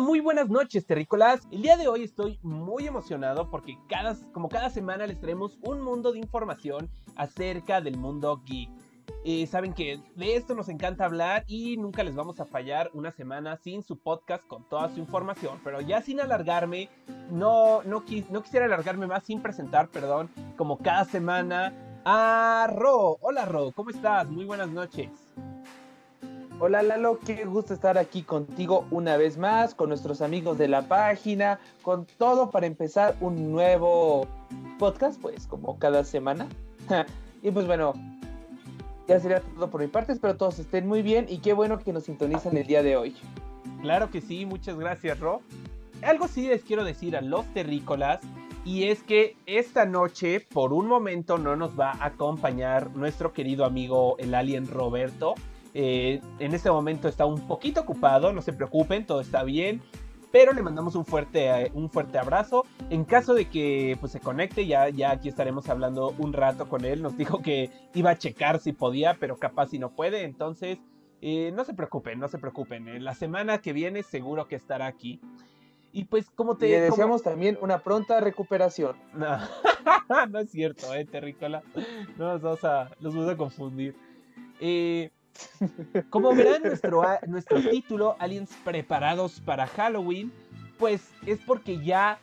muy buenas noches, terrícolas. El día de hoy estoy muy emocionado porque cada, como cada semana les traemos un mundo de información acerca del mundo geek. Eh, saben que de esto nos encanta hablar y nunca les vamos a fallar una semana sin su podcast con toda su información. Pero ya sin alargarme, no, no, no quisiera alargarme más sin presentar, perdón, como cada semana a Ro. Hola Ro, ¿cómo estás? Muy buenas noches. Hola Lalo, qué gusto estar aquí contigo una vez más, con nuestros amigos de la página, con todo para empezar un nuevo podcast, pues como cada semana. y pues bueno, ya sería todo por mi parte, espero todos estén muy bien y qué bueno que nos sintonizan el día de hoy. Claro que sí, muchas gracias Ro. Algo sí les quiero decir a los terrícolas y es que esta noche por un momento no nos va a acompañar nuestro querido amigo el alien Roberto eh, en este momento está un poquito ocupado, no se preocupen, todo está bien. Pero le mandamos un fuerte, eh, un fuerte abrazo. En caso de que pues, se conecte, ya, ya aquí estaremos hablando un rato con él. Nos dijo que iba a checar si podía, pero capaz si no puede. Entonces, eh, no se preocupen, no se preocupen. la semana que viene seguro que estará aquí. Y pues, como te. Le deseamos también una pronta recuperación. No, no es cierto, eh, Terrícola. No nos vamos a, los vamos a confundir. Eh, como verán nuestro, nuestro título, Aliens preparados para Halloween, pues es porque ya,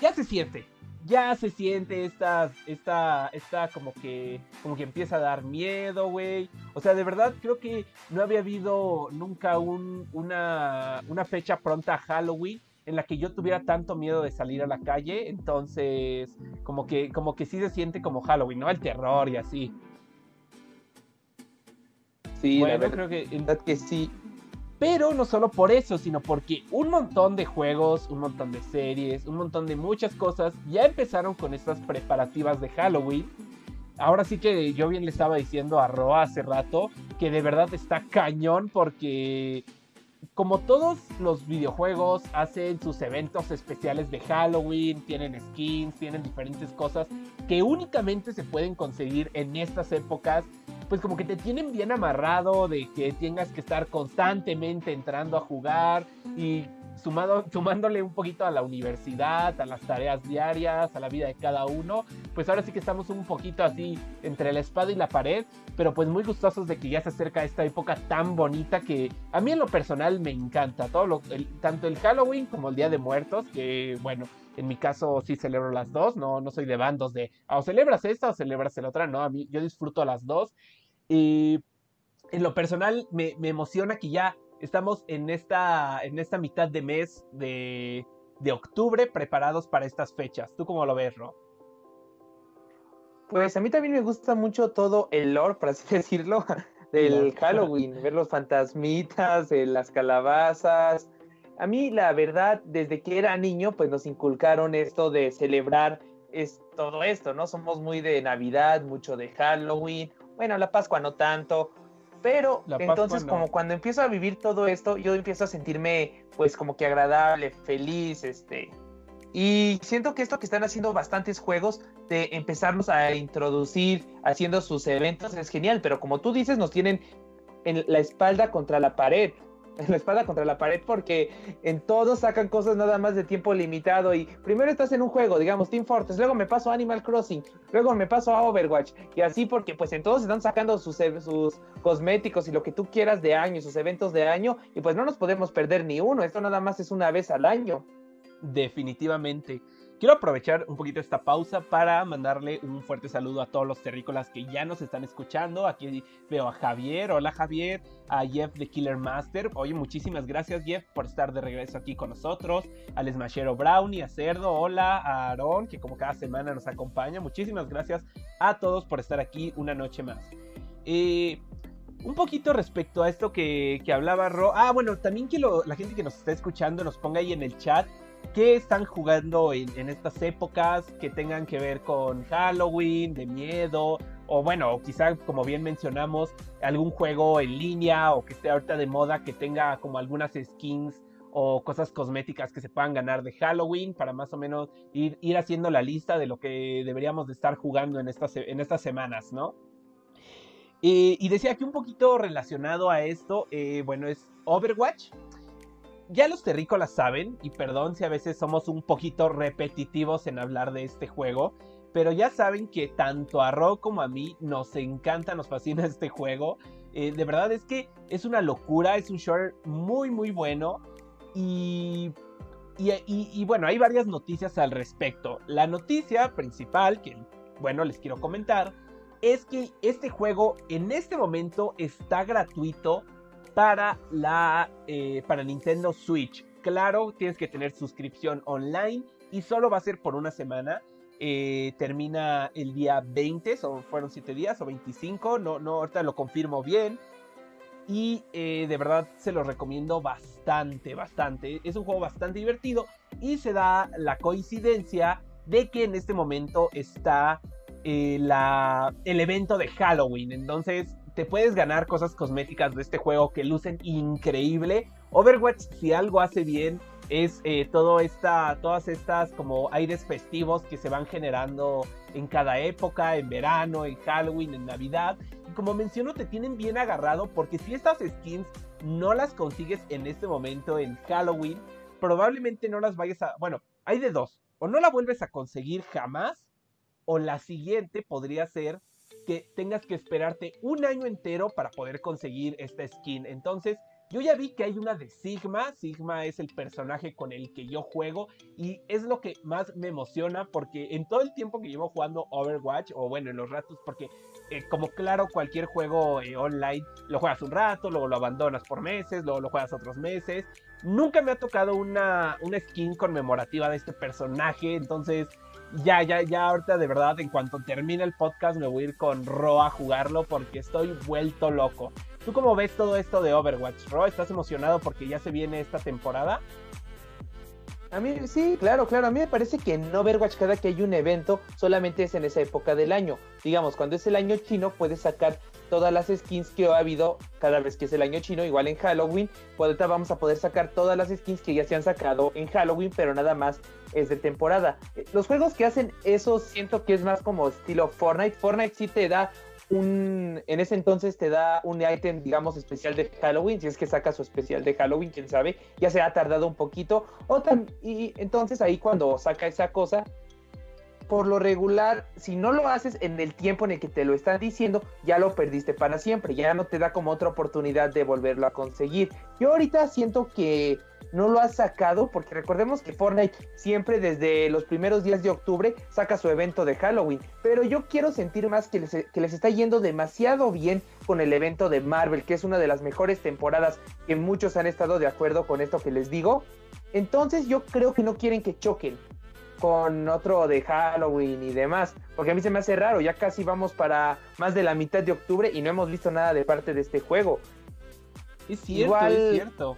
ya se siente, ya se siente esta, esta, esta como que, como que empieza a dar miedo, güey. O sea, de verdad creo que no había habido nunca un, una, una fecha pronta a Halloween en la que yo tuviera tanto miedo de salir a la calle, entonces como que, como que sí se siente como Halloween, ¿no? El terror y así. Sí, bueno, creo que, que sí. Pero no solo por eso, sino porque un montón de juegos, un montón de series, un montón de muchas cosas ya empezaron con estas preparativas de Halloween. Ahora sí que yo bien le estaba diciendo a Roa hace rato que de verdad está cañón porque como todos los videojuegos hacen sus eventos especiales de Halloween, tienen skins, tienen diferentes cosas que únicamente se pueden conseguir en estas épocas pues como que te tienen bien amarrado de que tengas que estar constantemente entrando a jugar y sumado, sumándole un poquito a la universidad, a las tareas diarias, a la vida de cada uno, pues ahora sí que estamos un poquito así entre la espada y la pared, pero pues muy gustosos de que ya se acerca esta época tan bonita que a mí en lo personal me encanta, todo lo, tanto el Halloween como el Día de Muertos, que bueno, en mi caso sí celebro las dos, no, no soy de bandos de ah, o celebras esta o celebras la otra, no, a mí yo disfruto las dos y en lo personal me, emociona que ya estamos en esta, en esta mitad de mes de, de octubre preparados para estas fechas. ¿Tú cómo lo ves, Ro? Pues a mí también me gusta mucho todo el lore, por así decirlo, del Halloween, ver los fantasmitas, las calabazas. A mí, la verdad, desde que era niño, pues nos inculcaron esto de celebrar es todo esto, ¿no? Somos muy de Navidad, mucho de Halloween, bueno, la Pascua no tanto, pero entonces como cuando empiezo a vivir todo esto, yo empiezo a sentirme pues como que agradable, feliz, este. Y siento que esto que están haciendo bastantes juegos de empezarnos a introducir haciendo sus eventos es genial, pero como tú dices, nos tienen en la espalda contra la pared la espada contra la pared porque en todos sacan cosas nada más de tiempo limitado y primero estás en un juego, digamos Team Fortress, luego me paso a Animal Crossing, luego me paso a Overwatch y así porque pues en todos están sacando sus, sus cosméticos y lo que tú quieras de año, sus eventos de año y pues no nos podemos perder ni uno, esto nada más es una vez al año. Definitivamente. Quiero aprovechar un poquito esta pausa para mandarle un fuerte saludo a todos los terrícolas que ya nos están escuchando. Aquí veo a Javier, hola Javier, a Jeff de Killer Master. Oye, muchísimas gracias Jeff por estar de regreso aquí con nosotros. Al Smashero Brownie, a Cerdo, hola, a Aaron, que como cada semana nos acompaña. Muchísimas gracias a todos por estar aquí una noche más. Eh, un poquito respecto a esto que, hablaba Ro. Ah, bueno, también que la gente que nos está escuchando nos ponga ahí en el chat ¿Qué están jugando en, estas épocas que tengan que ver con Halloween, de miedo? O bueno, quizá como bien mencionamos, algún juego en línea o que esté ahorita de moda que tenga como algunas skins o cosas cosméticas que se puedan ganar de Halloween para más o menos ir, haciendo la lista de lo que deberíamos de estar jugando en estas, en estas semanas, ¿no? y decía que un poquito relacionado a esto, eh, bueno, es Overwatch ya los terrícolas saben, y perdón si a veces somos un poquito repetitivos en hablar de este juego, pero ya saben que tanto a Ro como a mí nos encanta, nos fascina este juego. Eh, de verdad es que es una locura, es un short muy muy bueno y y, bueno, hay varias noticias al respecto. La noticia principal, que bueno, les quiero comentar, es que este juego en este momento está gratuito para la eh, para Nintendo Switch. Claro, tienes que tener suscripción online y solo va a ser por una semana. Eh, termina el día 20, o fueron 7 días o 25, no, no, ahorita lo confirmo bien. Y eh, de verdad se lo recomiendo bastante, bastante. Es un juego bastante divertido y se da la coincidencia de que en este momento está la, el evento de Halloween. Entonces te puedes ganar cosas cosméticas de este juego que lucen increíble. Overwatch si algo hace bien es eh, todo esta, todas estas como aires festivos que se van generando en cada época, en verano, en Halloween, en Navidad. Y como menciono, te tienen bien agarrado porque si estas skins no las consigues en este momento en Halloween, probablemente no las vayas a... Bueno, hay de dos. O no la vuelves a conseguir jamás, o la siguiente podría ser que tengas que esperarte un año entero para poder conseguir esta skin. Entonces, yo ya vi que hay una de Sigma. Sigma es el personaje con el que yo juego y es lo que más me emociona porque en todo el tiempo que llevo jugando Overwatch, o bueno, en los ratos, porque eh, como claro, cualquier juego eh, online lo juegas un rato, luego lo abandonas por meses, luego lo juegas otros meses. Nunca me ha tocado una, una skin conmemorativa de este personaje, entonces ya, ya, ya ahorita de verdad, en cuanto termine el podcast me voy a ir con Ro a jugarlo porque estoy vuelto loco. ¿Tú cómo ves todo esto de Overwatch, Ro? ¿Estás emocionado porque ya se viene esta temporada? A mí, sí, claro, claro. A mí me parece que en Overwatch cada que hay un evento solamente es en esa época del año. Digamos, cuando es el año chino puedes sacar todas las skins que ha habido cada vez que es el año chino, igual en Halloween. Pues vamos a poder sacar todas las skins que ya se han sacado en Halloween, pero nada más es de temporada. Eh, los juegos que hacen eso siento que es más como estilo Fortnite. Fortnite sí te da un, en ese entonces te da un ítem, digamos, especial de Halloween, si es que saca su especial de Halloween, quién sabe, ya se ha tardado un poquito, o y entonces ahí cuando saca esa cosa, por lo regular, si no lo haces en el tiempo en el que te lo están diciendo, ya lo perdiste para siempre, ya no te da como otra oportunidad de volverlo a conseguir. Yo ahorita siento que no lo ha sacado, porque recordemos que Fortnite siempre desde los primeros días de octubre saca su evento de Halloween, pero yo quiero sentir más que les, que les está yendo demasiado bien con el evento de Marvel, que es una de las mejores temporadas que muchos han estado de acuerdo con esto que les digo. Entonces yo creo que no quieren que choquen con otro de Halloween y demás, porque a mí se me hace raro, ya casi vamos para más de la mitad de octubre y no hemos visto nada de parte de este juego. Es cierto, es cierto.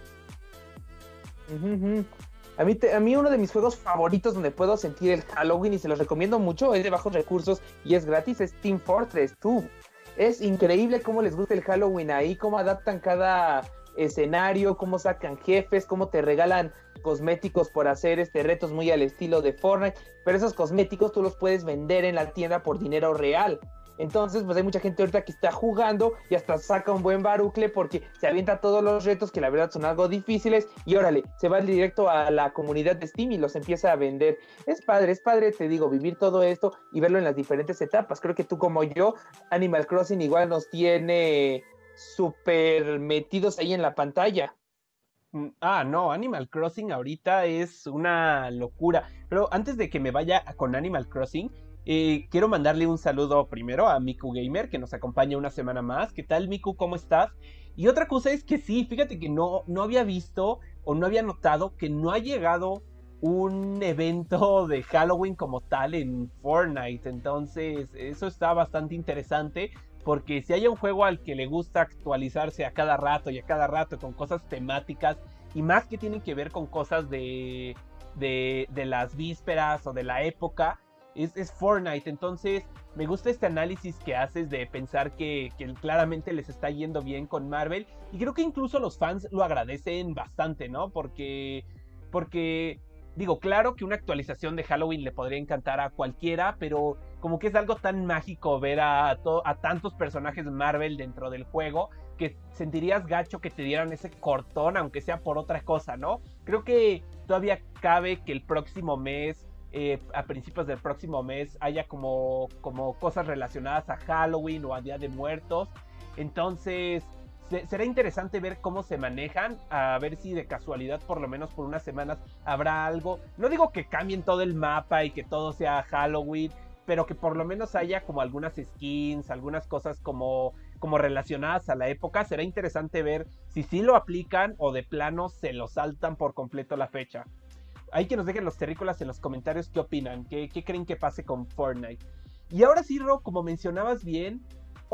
A mí, a mí uno de mis juegos favoritos donde puedo sentir el Halloween y se los recomiendo mucho, es de bajos recursos y es gratis, es Team Fortress 2. Es increíble cómo les gusta el Halloween ahí, cómo adaptan cada escenario, cómo sacan jefes, cómo te regalan cosméticos por hacer este retos muy al estilo de Fortnite, pero esos cosméticos tú los puedes vender en la tienda por dinero real. Entonces, pues hay mucha gente ahorita que está jugando y hasta saca un buen barucle porque se avienta todos los retos que la verdad son algo difíciles y órale, se va directo a la comunidad de Steam y los empieza a vender. Es padre, es padre, te digo, vivir todo esto y verlo en las diferentes etapas. Creo que tú como yo, Animal Crossing igual nos tiene súper metidos ahí en la pantalla. Mm, ah, no, Animal Crossing ahorita es una locura. Pero antes de que me vaya con Animal Crossing, eh, quiero mandarle un saludo primero a Miku Gamer, que nos acompaña una semana más. ¿Qué tal, Miku? ¿Cómo estás? Y otra cosa es que sí, fíjate que no, no había visto o no había notado que no ha llegado un evento de Halloween como tal en Fortnite. Entonces, eso está bastante interesante. Porque si hay un juego al que le gusta actualizarse a cada rato y a cada rato con cosas temáticas y más que tienen que ver con cosas de, de, de las vísperas o de la época, es, Fortnite. Entonces, me gusta este análisis que haces de pensar que, claramente les está yendo bien con Marvel. Y creo que incluso los fans lo agradecen bastante, ¿no? Porque, porque, digo, claro que una actualización de Halloween le podría encantar a cualquiera, pero como que es algo tan mágico ver a, a tantos personajes Marvel dentro del juego que sentirías gacho que te dieran ese cortón, aunque sea por otra cosa, ¿no? Creo que todavía cabe que el próximo mes, eh, a principios del próximo mes, haya como, como cosas relacionadas a Halloween o a Día de Muertos. Entonces, será interesante ver cómo se manejan, a ver si de casualidad, por lo menos por unas semanas, habrá algo. No digo que cambien todo el mapa y que todo sea Halloween, pero que por lo menos haya como algunas skins, algunas cosas como, como relacionadas a la época. Será interesante ver si sí lo aplican o de plano se lo saltan por completo la fecha. Hay que nos dejen los terrícolas en los comentarios qué opinan, qué, qué creen que pase con Fortnite. Y ahora sí, Ro, como mencionabas bien,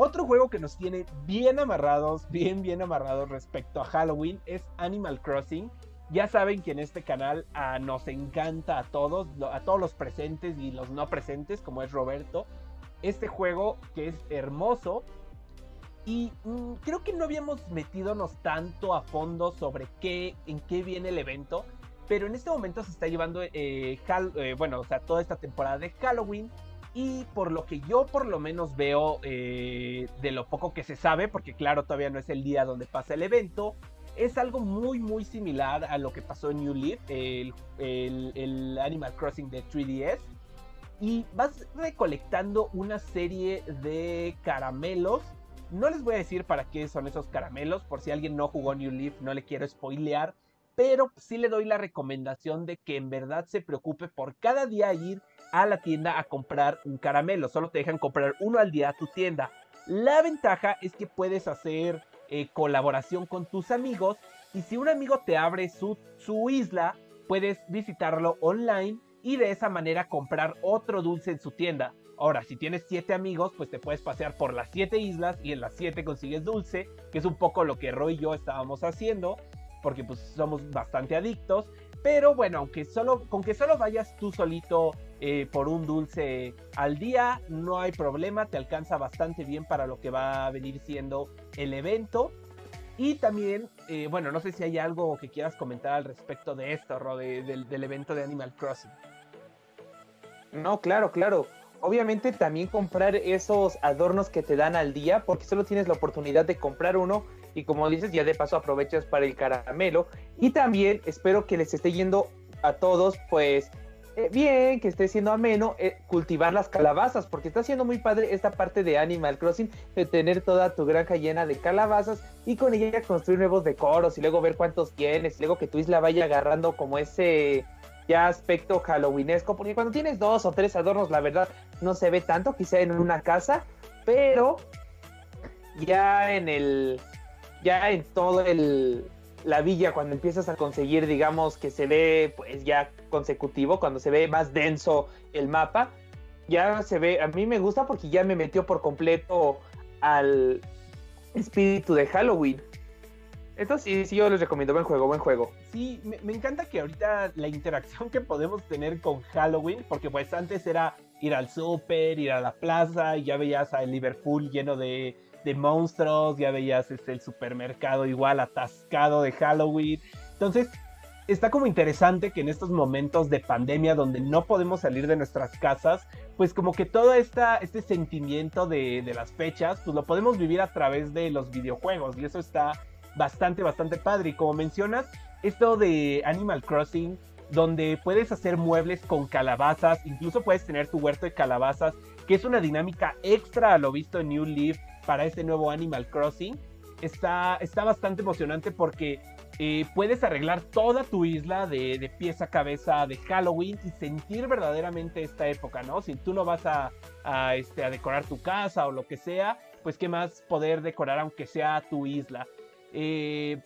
otro juego que nos tiene bien amarrados, bien, bien amarrados respecto a Halloween es Animal Crossing. Ya saben que en este canal ah, nos encanta a todos, a todos los presentes y los no presentes, como es Roberto. Este juego que es hermoso. Y mm, creo que no habíamos metidonos tanto a fondo sobre qué, en qué viene el evento. Pero en este momento se está llevando, eh, eh, bueno, o sea, toda esta temporada de Halloween. Y por lo que yo por lo menos veo eh, de lo poco que se sabe, porque claro, todavía no es el día donde pasa el evento, es algo muy muy similar a lo que pasó en New Leaf, el, Animal Crossing de 3DS. Y vas recolectando una serie de caramelos. No les voy a decir para qué son esos caramelos, por si alguien no jugó New Leaf, no le quiero spoilear. Pero sí le doy la recomendación de que en verdad se preocupe por cada día ir a la tienda a comprar un caramelo. Solo te dejan comprar uno al día a tu tienda. La ventaja es que puedes hacer eh, colaboración con tus amigos y si un amigo te abre su, su isla, puedes visitarlo online y de esa manera comprar otro dulce en su tienda. Ahora, si tienes siete amigos, pues te puedes pasear por las siete islas y en las siete consigues dulce, que es un poco lo que Roy y yo estábamos haciendo, porque pues somos bastante adictos. Pero bueno, aunque solo, con que solo vayas tú solito eh, por un dulce al día, no hay problema, te alcanza bastante bien para lo que va a venir siendo el evento. Y también, eh, bueno, no sé si hay algo que quieras comentar al respecto de esto, Ro, del evento de Animal Crossing. No, claro, claro. Obviamente también comprar esos adornos que te dan al día, porque solo tienes la oportunidad de comprar uno y como dices, ya de paso aprovechas para el caramelo. Y también espero que les esté yendo a todos, pues eh, bien, que esté siendo ameno eh, cultivar las calabazas, porque está siendo muy padre esta parte de Animal Crossing, de tener toda tu granja llena de calabazas y con ella construir nuevos decoros y luego ver cuántos tienes, y luego que tu isla vaya agarrando como ese ya aspecto halloweenesco, porque cuando tienes dos o tres adornos, la verdad no se ve tanto, quizá en una casa, pero ya en el, ya en todo el, la villa, cuando empiezas a conseguir, digamos, que se ve pues ya consecutivo, cuando se ve más denso el mapa, ya se ve, a mí me gusta porque ya me metió por completo al espíritu de Halloween. Esto sí, sí, yo les recomiendo, buen juego, buen juego. Sí, me, me, encanta que ahorita la interacción que podemos tener con Halloween, porque pues antes era ir al súper, ir a la plaza, y ya veías a Liverpool lleno de, de monstruos, ya veías este, el supermercado igual atascado de Halloween. Entonces, está como interesante que en estos momentos de pandemia donde no podemos salir de nuestras casas, pues como que todo esta, este sentimiento de, de las fechas, pues lo podemos vivir a través de los videojuegos y eso está bastante, bastante padre. Y como mencionas, esto de Animal Crossing, donde puedes hacer muebles con calabazas, incluso puedes tener tu huerto de calabazas, que es una dinámica extra a lo visto en New Leaf para este nuevo Animal Crossing. Está, está bastante emocionante porque eh, puedes arreglar toda tu isla de, de, pies a cabeza de Halloween y sentir verdaderamente esta época, ¿no? Si tú no vas a, a, este, a decorar tu casa o lo que sea, pues qué más poder decorar aunque sea tu isla. Eh,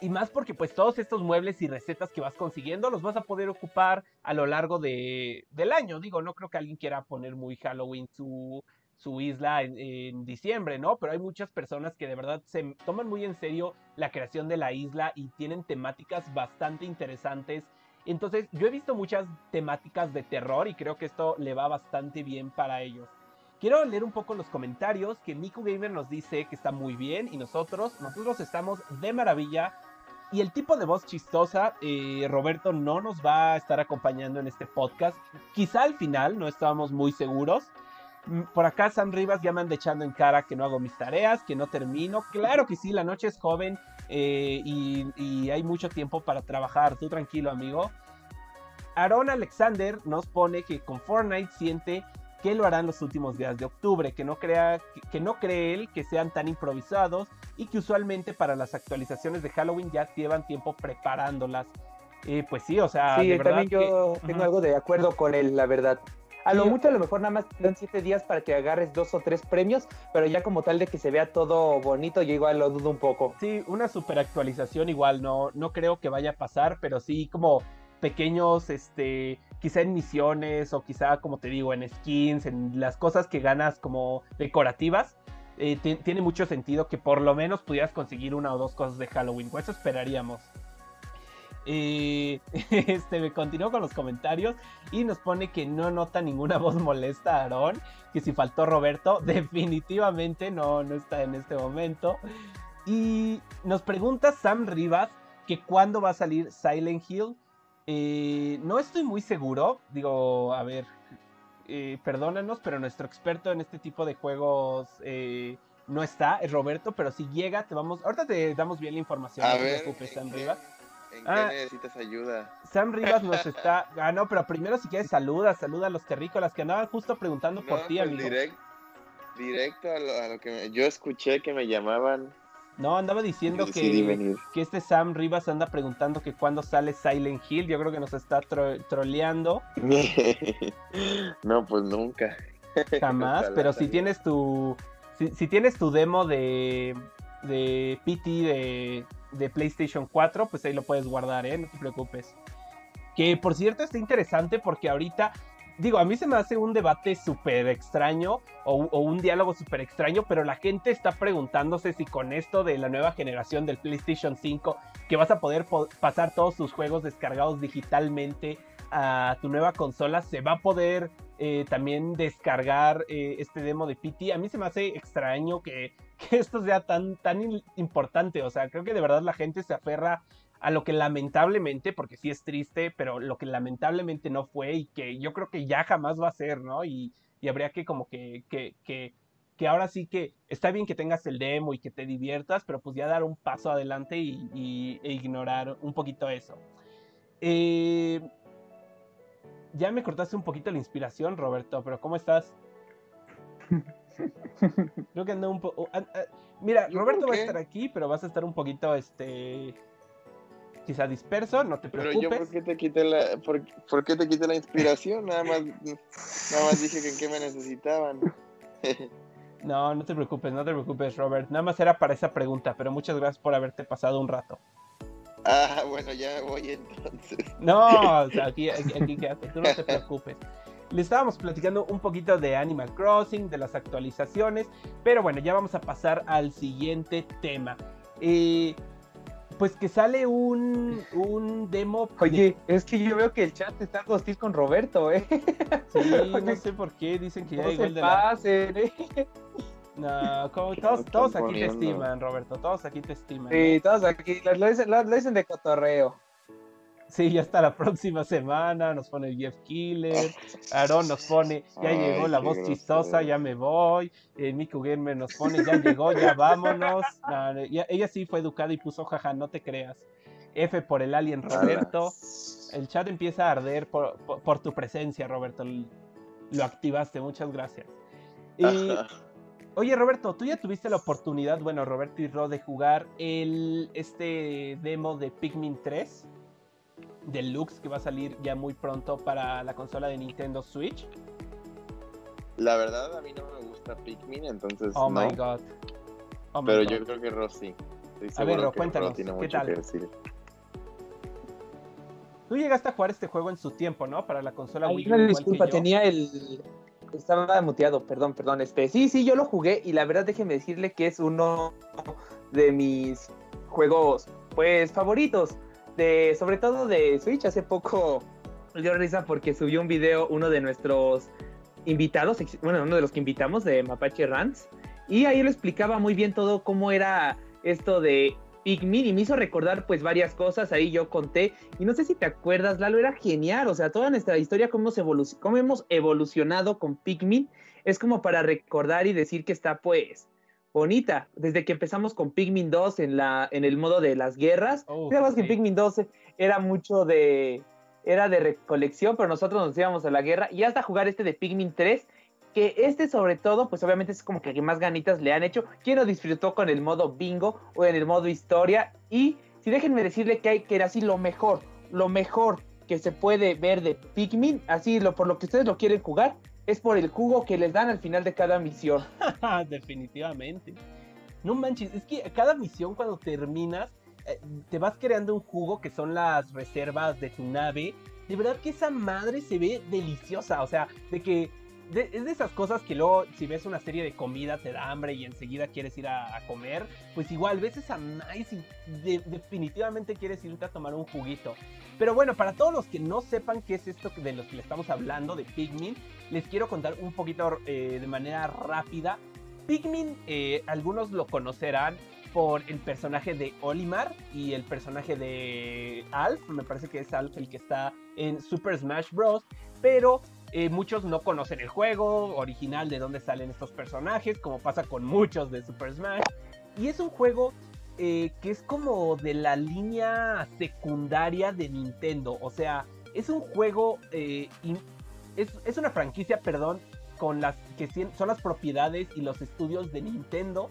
y más porque pues todos estos muebles y recetas que vas consiguiendo los vas a poder ocupar a lo largo de, del año. Digo, no creo que alguien quiera poner muy Halloween su, su isla en, diciembre, ¿no? Pero hay muchas personas que de verdad se toman muy en serio la creación de la isla y tienen temáticas bastante interesantes. Entonces, yo he visto muchas temáticas de terror y creo que esto le va bastante bien para ellos. Quiero leer un poco los comentarios que Miku Gamer nos dice que está muy bien y nosotros, nosotros estamos de maravilla. Y el tipo de voz chistosa, eh, Roberto no nos va a estar acompañando en este podcast. Quizá al final, no estábamos muy seguros. Por acá Sam Rivas ya me anda echando en cara que no hago mis tareas, que no termino. Claro que sí, la noche es joven eh, y, hay mucho tiempo para trabajar. Tú tranquilo, amigo. Aaron Alexander nos pone que con Fortnite siente que lo harán los últimos días de octubre, que no, crea, que, no cree él que sean tan improvisados y que usualmente para las actualizaciones de Halloween ya llevan tiempo preparándolas. Eh, pues sí, o sea, sí, también yo tengo algo de acuerdo con él, la verdad. A lo mucho, a lo mejor nada más dan siete días para que agarres dos o tres premios, pero ya como tal de que se vea todo bonito, yo igual lo dudo un poco. Sí, una super actualización igual no, no creo que vaya a pasar, pero sí como pequeños, este, quizá en misiones o quizá, como te digo, en skins, en las cosas que ganas como decorativas, eh, tiene mucho sentido que por lo menos pudieras conseguir una o dos cosas de Halloween. Pues eso esperaríamos. Eh, este, me continuó con los comentarios y nos pone que no nota ninguna voz molesta a Aarón, que si faltó Roberto, definitivamente no, no está en este momento. Y nos pregunta Sam Rivas que cuándo va a salir Silent Hill. Eh, no estoy muy seguro, digo, a ver, eh, perdónanos, pero nuestro experto en este tipo de juegos eh, no está, es Roberto, pero si llega, te vamos, ahorita te damos bien la información, no te preocupes, Sam Rivas. ¿En qué ah, necesitas ayuda? Sam Rivas nos está. Ah, no, pero primero si quieres saluda, saluda a los terrícolas que andaban justo preguntando por ti, pues amigo. directo a lo, que yo escuché que me llamaban no, andaba diciendo que, que este Sam Rivas anda preguntando que cuándo sale Silent Hill. Yo creo que nos está troleando. no, pues nunca. Jamás, pero si tienes tu. Si, tienes tu demo de. de PT de, de PlayStation 4, pues ahí lo puedes guardar, ¿eh? No te preocupes. Que por cierto está interesante porque ahorita digo, a mí se me hace un debate súper extraño o, un diálogo súper extraño, pero la gente está preguntándose si con esto de la nueva generación del PlayStation 5, que vas a poder pasar todos tus juegos descargados digitalmente a tu nueva consola, se va a poder eh, también descargar eh, este demo de PT. A mí se me hace extraño que, que esto sea tan, tan importante, o sea, creo que de verdad la gente se aferra a lo que lamentablemente, porque sí es triste, pero lo que lamentablemente no fue y que yo creo que ya jamás va a ser, ¿no? Y, habría que como que, que, que, que, ahora sí que está bien que tengas el demo y que te diviertas, pero pues ya dar un paso adelante y, e ignorar un poquito eso. Eh, ya me cortaste un poquito la inspiración, Roberto, pero ¿cómo estás? Creo que ando un poco... Mira, Roberto va a estar aquí, pero vas a estar un poquito, este quizá disperso, no te preocupes. Pero yo, ¿por qué te quité la, por, qué te quité la inspiración? Nada más, nada más dije que en qué me necesitaban. no, no te preocupes, no te preocupes, Robert. Nada más era para esa pregunta, pero muchas gracias por haberte pasado un rato. Ah, bueno, ya me voy entonces. No, o sea, aquí, aquí, quédate, tú no te preocupes. Le estábamos platicando un poquito de Animal Crossing, de las actualizaciones, pero bueno, ya vamos a pasar al siguiente tema. Eh, pues que sale un, un demo. Oye, es que yo veo que el chat está hostil con Roberto, ¿eh? Sí, no sé por qué, dicen que ya no igual de pasen, ¿eh? No, como todos, todos aquí te estiman, Roberto, todos aquí te estiman. Sí, todos aquí, lo, dicen, lo dicen de cotorreo. Sí, ya está la próxima semana, nos pone Jeff Killer, Aaron nos pone, ya llegó la voz chistosa, ya me voy, eh, Miku Gamer nos pone, ya llegó, ya vámonos. ella sí fue educada y puso, jaja, no te creas. F por el alien Roberto. El chat empieza a arder por, tu presencia, Roberto. Lo activaste, muchas gracias. Y, oye, Roberto, tú ya tuviste la oportunidad, bueno, Roberto y Ro, de jugar el, este demo de Pikmin 3. Deluxe que va a salir ya muy pronto para la consola de Nintendo Switch. La verdad, a mí no me gusta Pikmin, entonces. Oh my god. Oh Pero yo creo que Rosy. A ver, cuéntanos, ¿qué tal? Tú llegaste a jugar este juego en su tiempo, ¿no? Para la consola Wii U. disculpa, tenía el. Estaba muteado, perdón, perdón. Este, sí, sí, yo lo jugué y la verdad déjeme decirle que es uno de mis juegos, pues, favoritos sobre todo de Switch, hace poco dio risa porque subió un video uno de nuestros invitados, bueno, uno de los que invitamos de Mapache Rants, y ahí lo explicaba muy bien todo cómo era esto de Pikmin y me hizo recordar pues varias cosas, ahí yo conté, y no sé si te acuerdas, Lalo, era genial, o sea, toda nuestra historia, cómo, cómo hemos evolucionado con Pikmin, es como para recordar y decir que está pues bonita, desde que empezamos con Pikmin 2 en, la, en el modo de las guerras, oh, que Pikmin 2 era mucho de, era de recolección, pero nosotros nos íbamos a la guerra, y hasta jugar este de Pikmin 3, que este sobre todo, pues obviamente es como que más ganitas le han hecho. Quien lo disfrutó con el modo bingo o en el modo historia. Y si déjenme decirle que hay que era así lo mejor, lo mejor que se puede ver de Pikmin, así lo por lo que ustedes lo quieren jugar, es por el jugo que les dan al final de cada misión. Definitivamente. No manches, es que cada misión cuando terminas, eh, te vas creando un jugo que son las reservas de tu nave. De verdad que esa madre se ve deliciosa. O sea, de que es de esas cosas que luego, si ves una serie de comida, te da hambre y enseguida quieres ir a, comer. Pues igual, ves esa nice y definitivamente quieres irte a tomar un juguito. Pero bueno, para todos los que no sepan qué es esto de los que le estamos hablando, de Pikmin, les quiero contar un poquito eh, de manera rápida. Pikmin, eh, algunos lo conocerán por el personaje de Olimar y el personaje de Alf. Me parece que es Alf el que está en Super Smash Bros. Pero eh, muchos no conocen el juego original de dónde salen estos personajes, como pasa con muchos de Super Smash. Y es un juego eh, que es como de la línea secundaria de Nintendo. O sea, es un juego, eh, es, una franquicia, perdón, con las que son las propiedades y los estudios de Nintendo.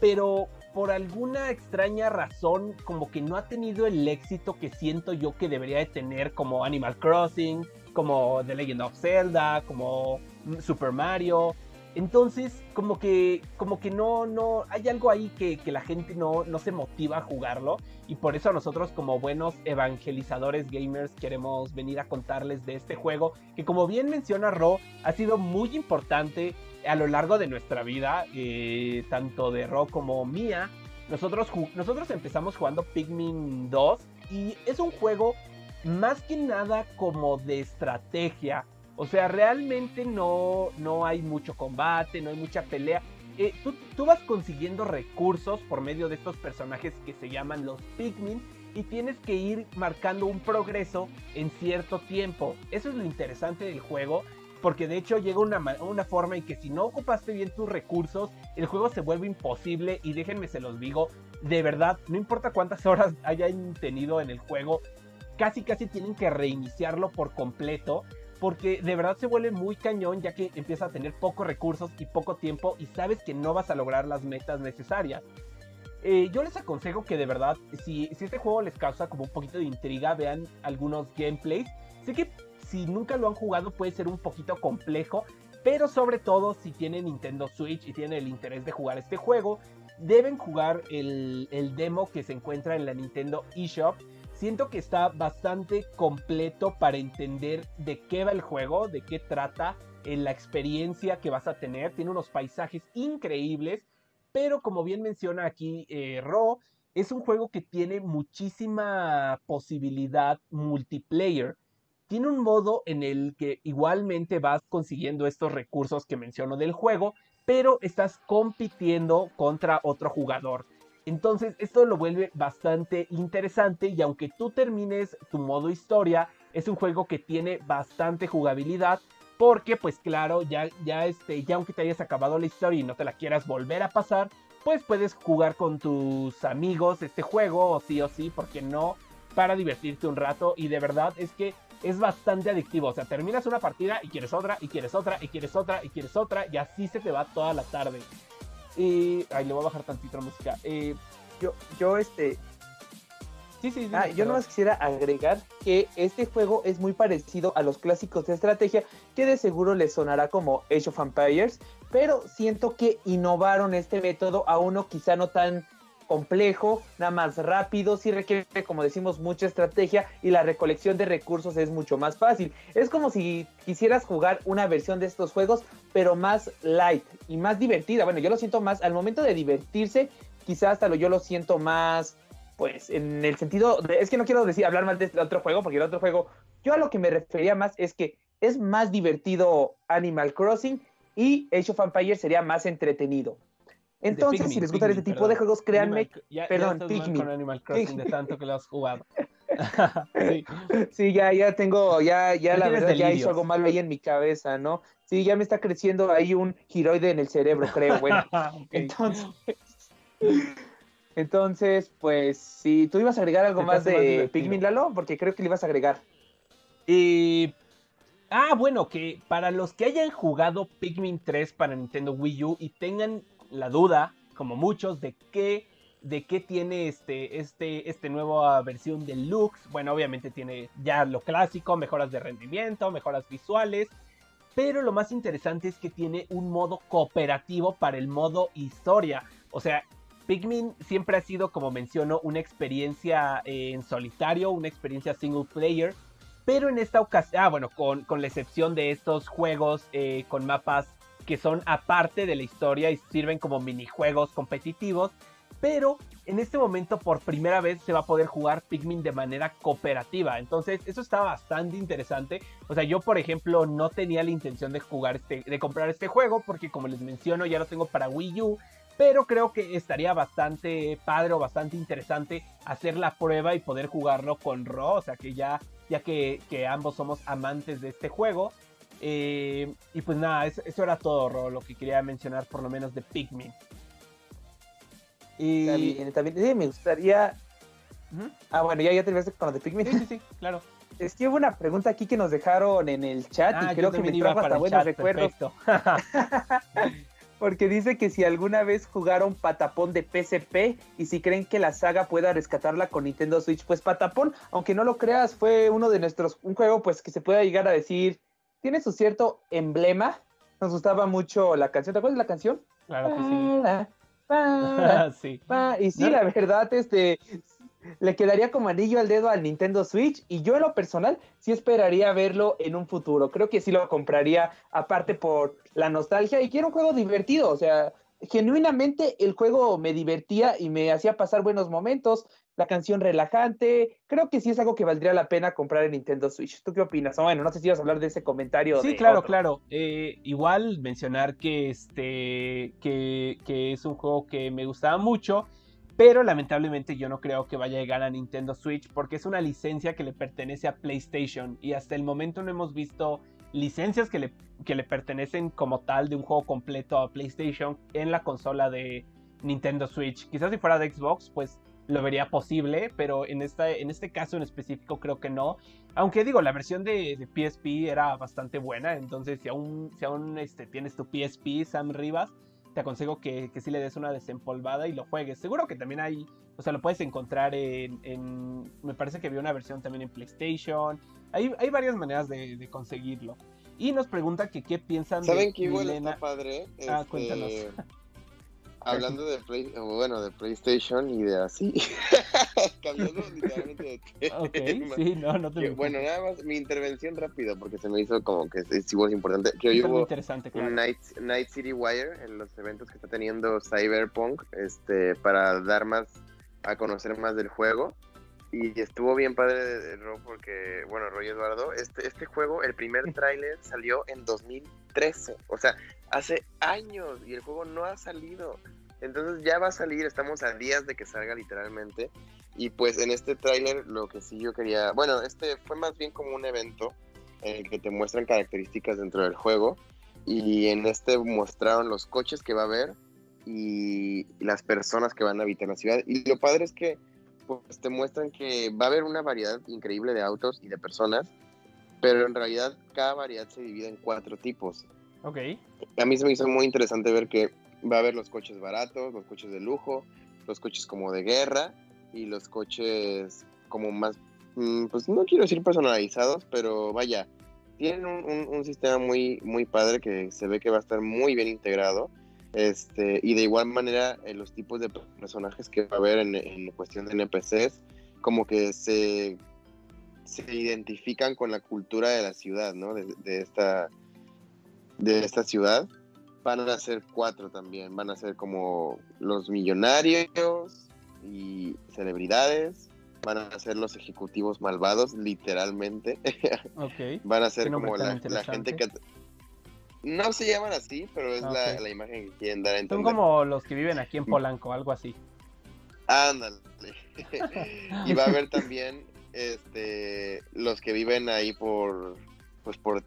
Pero por alguna extraña razón, como que no ha tenido el éxito que siento yo que debería de tener como Animal Crossing, como The Legend of Zelda, como Super Mario. Entonces, como que, como que no, no, hay algo ahí que, la gente no, no se motiva a jugarlo. Y por eso nosotros, como buenos evangelizadores gamers, queremos venir a contarles de este juego. Que como bien menciona Ro, ha sido muy importante a lo largo de nuestra vida, eh, tanto de Ro como mía. Nosotros, nosotros empezamos jugando Pikmin 2 y es un juego más que nada como de estrategia. O sea, realmente no, no hay mucho combate, no hay mucha pelea. Eh, tú, vas consiguiendo recursos por medio de estos personajes que se llaman los Pikmin y tienes que ir marcando un progreso en cierto tiempo. Eso es lo interesante del juego. Porque de hecho llega una, una forma en que si no ocupaste bien tus recursos, el juego se vuelve imposible. Y déjenme se los digo, de verdad, no importa cuántas horas hayan tenido en el juego, casi casi tienen que reiniciarlo por completo porque de verdad se vuelve muy cañón ya que empieza a tener pocos recursos y poco tiempo y sabes que no vas a lograr las metas necesarias. Eh, yo les aconsejo que de verdad, si, si este juego les causa como un poquito de intriga, vean algunos gameplays. Sé que si nunca lo han jugado puede ser un poquito complejo, pero sobre todo si tienen Nintendo Switch y tienen el interés de jugar este juego, deben jugar el, el demo que se encuentra en la Nintendo eShop siento que está bastante completo para entender de qué va el juego, de qué trata, en la experiencia que vas a tener. Tiene unos paisajes increíbles, pero como bien menciona aquí eh, Ro, es un juego que tiene muchísima posibilidad multiplayer. Tiene un modo en el que igualmente vas consiguiendo estos recursos que menciono del juego, pero estás compitiendo contra otro jugador. Entonces esto lo vuelve bastante interesante y aunque tú termines tu modo historia, es un juego que tiene bastante jugabilidad porque pues claro, ya, ya, este, ya aunque te hayas acabado la historia y no te la quieras volver a pasar, pues puedes jugar con tus amigos este juego o sí o sí, porque no, para divertirte un rato y de verdad es que es bastante adictivo, o sea, terminas una partida y quieres otra y quieres otra y quieres otra y quieres otra y así se te va toda la tarde. Y. Ay, le voy a bajar tantito la música. Eh, yo, yo, este. Sí, sí, ah, yo nomás quisiera agregar que este juego es muy parecido a los clásicos de estrategia, que de seguro les sonará como Age of Empires, pero siento que innovaron este método a uno quizá no tan complejo, nada más rápido, sí requiere, como decimos, mucha estrategia y la recolección de recursos es mucho más fácil. Es como si quisieras jugar una versión de estos juegos, pero más light y más divertida. Bueno, yo lo siento más, al momento de divertirse, quizás hasta lo, yo lo siento más, pues, en el sentido, de, es que no quiero decir, hablar mal de este otro juego, porque el otro juego, yo a lo que me refería más es que es más divertido Animal Crossing y Age of Empires sería más entretenido. Entonces, si les gustan este tipo de juegos, créanme. perdón, Pikmin. Con Animal Crossing de tanto que lo has jugado. sí. sí. ya, ya tengo, ya, ya la verdad, ya hizo algo malo ahí en mi cabeza, ¿no? Sí, ya me está creciendo ahí un giroide en el cerebro, creo. Bueno, entonces. Entonces, pues, si tú ibas a agregar algo más de Pikmin Lalo, porque creo que le ibas a agregar. Y. Ah, bueno, que para los que hayan jugado Pikmin 3 para Nintendo Wii U y tengan la duda, como muchos, de qué, de qué tiene este, este, este nueva versión de Lux. Bueno, obviamente tiene ya lo clásico, mejoras de rendimiento, mejoras visuales. Pero lo más interesante es que tiene un modo cooperativo para el modo historia. O sea, Pikmin siempre ha sido, como menciono, una experiencia en solitario, una experiencia single player. Pero en esta ocasión, ah, bueno, con, con la excepción de estos juegos eh, con mapas que son aparte de la historia y sirven como minijuegos competitivos. Pero en este momento por primera vez se va a poder jugar Pikmin de manera cooperativa. Entonces eso está bastante interesante. O sea, yo por ejemplo no tenía la intención de jugar este, de comprar este juego porque como les menciono ya lo tengo para Wii U. Pero creo que estaría bastante padre o bastante interesante hacer la prueba y poder jugarlo con Ro. O sea que ya, ya que, que ambos somos amantes de este juego. Eh, y pues nada, eso, era todo, lo que quería mencionar por lo menos de Pikmin. Y también, me gustaría... Ah, bueno, ya, ya terminaste con lo de Pikmin. Sí, sí, sí, claro. Es que hubo una pregunta aquí que nos dejaron en el chat y ah, creo que me trajo hasta buenos recuerdos. Porque dice que si alguna vez jugaron Patapón de PSP y si creen que la saga pueda rescatarla con Nintendo Switch, pues Patapón, aunque no lo creas, fue uno de nuestros, un juego pues que se pueda llegar a decir tiene su cierto emblema. Nos gustaba mucho la canción. ¿Te acuerdas de la canción? Claro que sí. Y sí, la verdad, este, le quedaría como anillo al dedo al Nintendo Switch y yo en lo personal sí esperaría verlo en un futuro. Creo que sí lo compraría aparte por la nostalgia y quiero un juego divertido, o sea, genuinamente el juego me divertía y me hacía pasar buenos momentos la canción relajante. Creo que sí es algo que valdría la pena comprar en Nintendo Switch. ¿Tú qué opinas? bueno, no sé si ibas a hablar de ese comentario. Sí, claro, claro. Eh, igual mencionar que este que, que es un juego que me gustaba mucho. Pero lamentablemente yo no creo que vaya a llegar a Nintendo Switch porque es una licencia que le pertenece a PlayStation y hasta el momento no hemos visto licencias que le, que le pertenecen como tal de un juego completo a PlayStation en la consola de Nintendo Switch. Quizás si fuera de Xbox, pues lo vería posible, pero en, esta, en este caso en específico creo que no. Aunque digo, la versión de, PSP era bastante buena, entonces si aún, si aún este, tienes tu PSP, Sam Rivas, te aconsejo que, que sí le des una desempolvada y lo juegues. Seguro que también hay, o sea, lo puedes encontrar en, me parece que había una versión también en PlayStation. Hay, hay varias maneras de, conseguirlo. Y nos pregunta que qué piensan ¿Saben de que igual está padre? Ah, cuéntanos. Hablando de Play, bueno, de PlayStation y de así, cambiando literalmente de tema. Ok, sí, no, no te Bueno, nada más mi intervención rápido, porque se me hizo como que es igual importante. Que hoy hubo interesante, claro. un Night, Night City Wire en los eventos que está teniendo Cyberpunk, este, para dar más, a conocer más del juego. Y estuvo bien padre, Ro, porque, bueno, Roy Eduardo, este, este juego, el primer tráiler salió en 2013. O sea, hace años y el juego no ha salido. Entonces ya va a salir, estamos a días de que salga literalmente. Y pues en este tráiler lo que sí yo quería, bueno, este fue más bien como un evento en el que te muestran características dentro del juego. Y en este mostraron los coches que va a haber y las personas que van a habitar la ciudad. Y lo padre es que pues te muestran que va a haber una variedad increíble de autos y de personas, pero en realidad cada variedad se divide en cuatro tipos. Ok. A mí se me hizo muy interesante ver que va a haber los coches baratos, los coches de lujo, los coches como de guerra y los coches como más, mm, pues no quiero decir personalizados, pero vaya, tienen un, sistema muy, muy padre que se ve que va a estar muy bien integrado. Este, y de igual manera, eh, los tipos de personajes que va a haber en, cuestión de NPCs, como que se, se identifican con la cultura de la ciudad, ¿no? de esta, de esta ciudad. Van a ser cuatro también. Van a ser como los millonarios y celebridades. Van a ser los ejecutivos malvados, literalmente. Okay. Van a ser como la, gente que... No se llaman así, pero es la, la imagen que quieren dar a Son como los que viven aquí en Polanco, algo así. Ándale. y va a haber también este los que viven ahí por pues por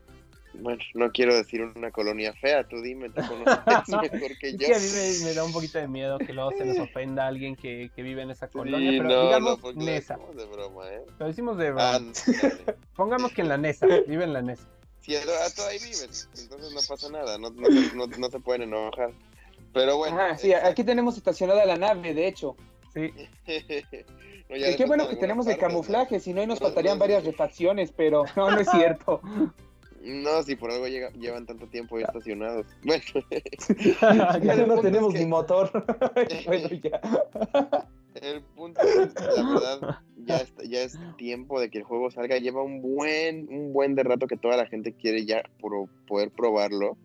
bueno, no quiero decir una colonia fea, tú dime, tú conoces mejor que Es yo. que a mí me, me da un poquito de miedo que luego se les ofenda a alguien que, que vive en esa Sí, colonia, pero no, digamos no, lo Nesa. decimos de broma, ¿eh? Lo decimos de broma. Pongamos que en la Nesa, vive en la Nesa. Si a todo ahí viven, entonces no pasa nada, no, no, se- no, no se pueden enojar. Pero bueno. Ajá, sí, este, aquí tenemos estacionada la nave, de hecho. Sí, no, ya Y le qué bueno que tenemos el partes, camuflaje, si no ahí nos No, faltarían varias refacciones, pero no, no es cierto. No, si por algo llega- llevan tanto tiempo ahí estacionados. Bueno, Ya no tenemos es que- ni motor. bueno, ya. El punto es, la verdad, ya es, ya es tiempo de que el juego salga. Lleva un buen, un buen de rato que toda la gente quiere ya pro- poder probarlo.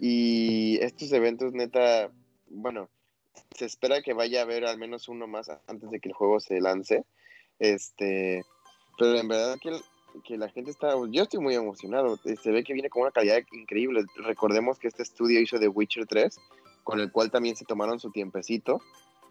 Y estos eventos, neta, bueno, se espera que vaya a haber al menos uno más antes de que el juego se lance. Este, pero en verdad que, el- que la gente está, yo estoy muy emocionado. Eh, Se ve que viene con una calidad increíble. Recordemos que este estudio hizo The Witcher 3, con el cual también se tomaron su tiempecito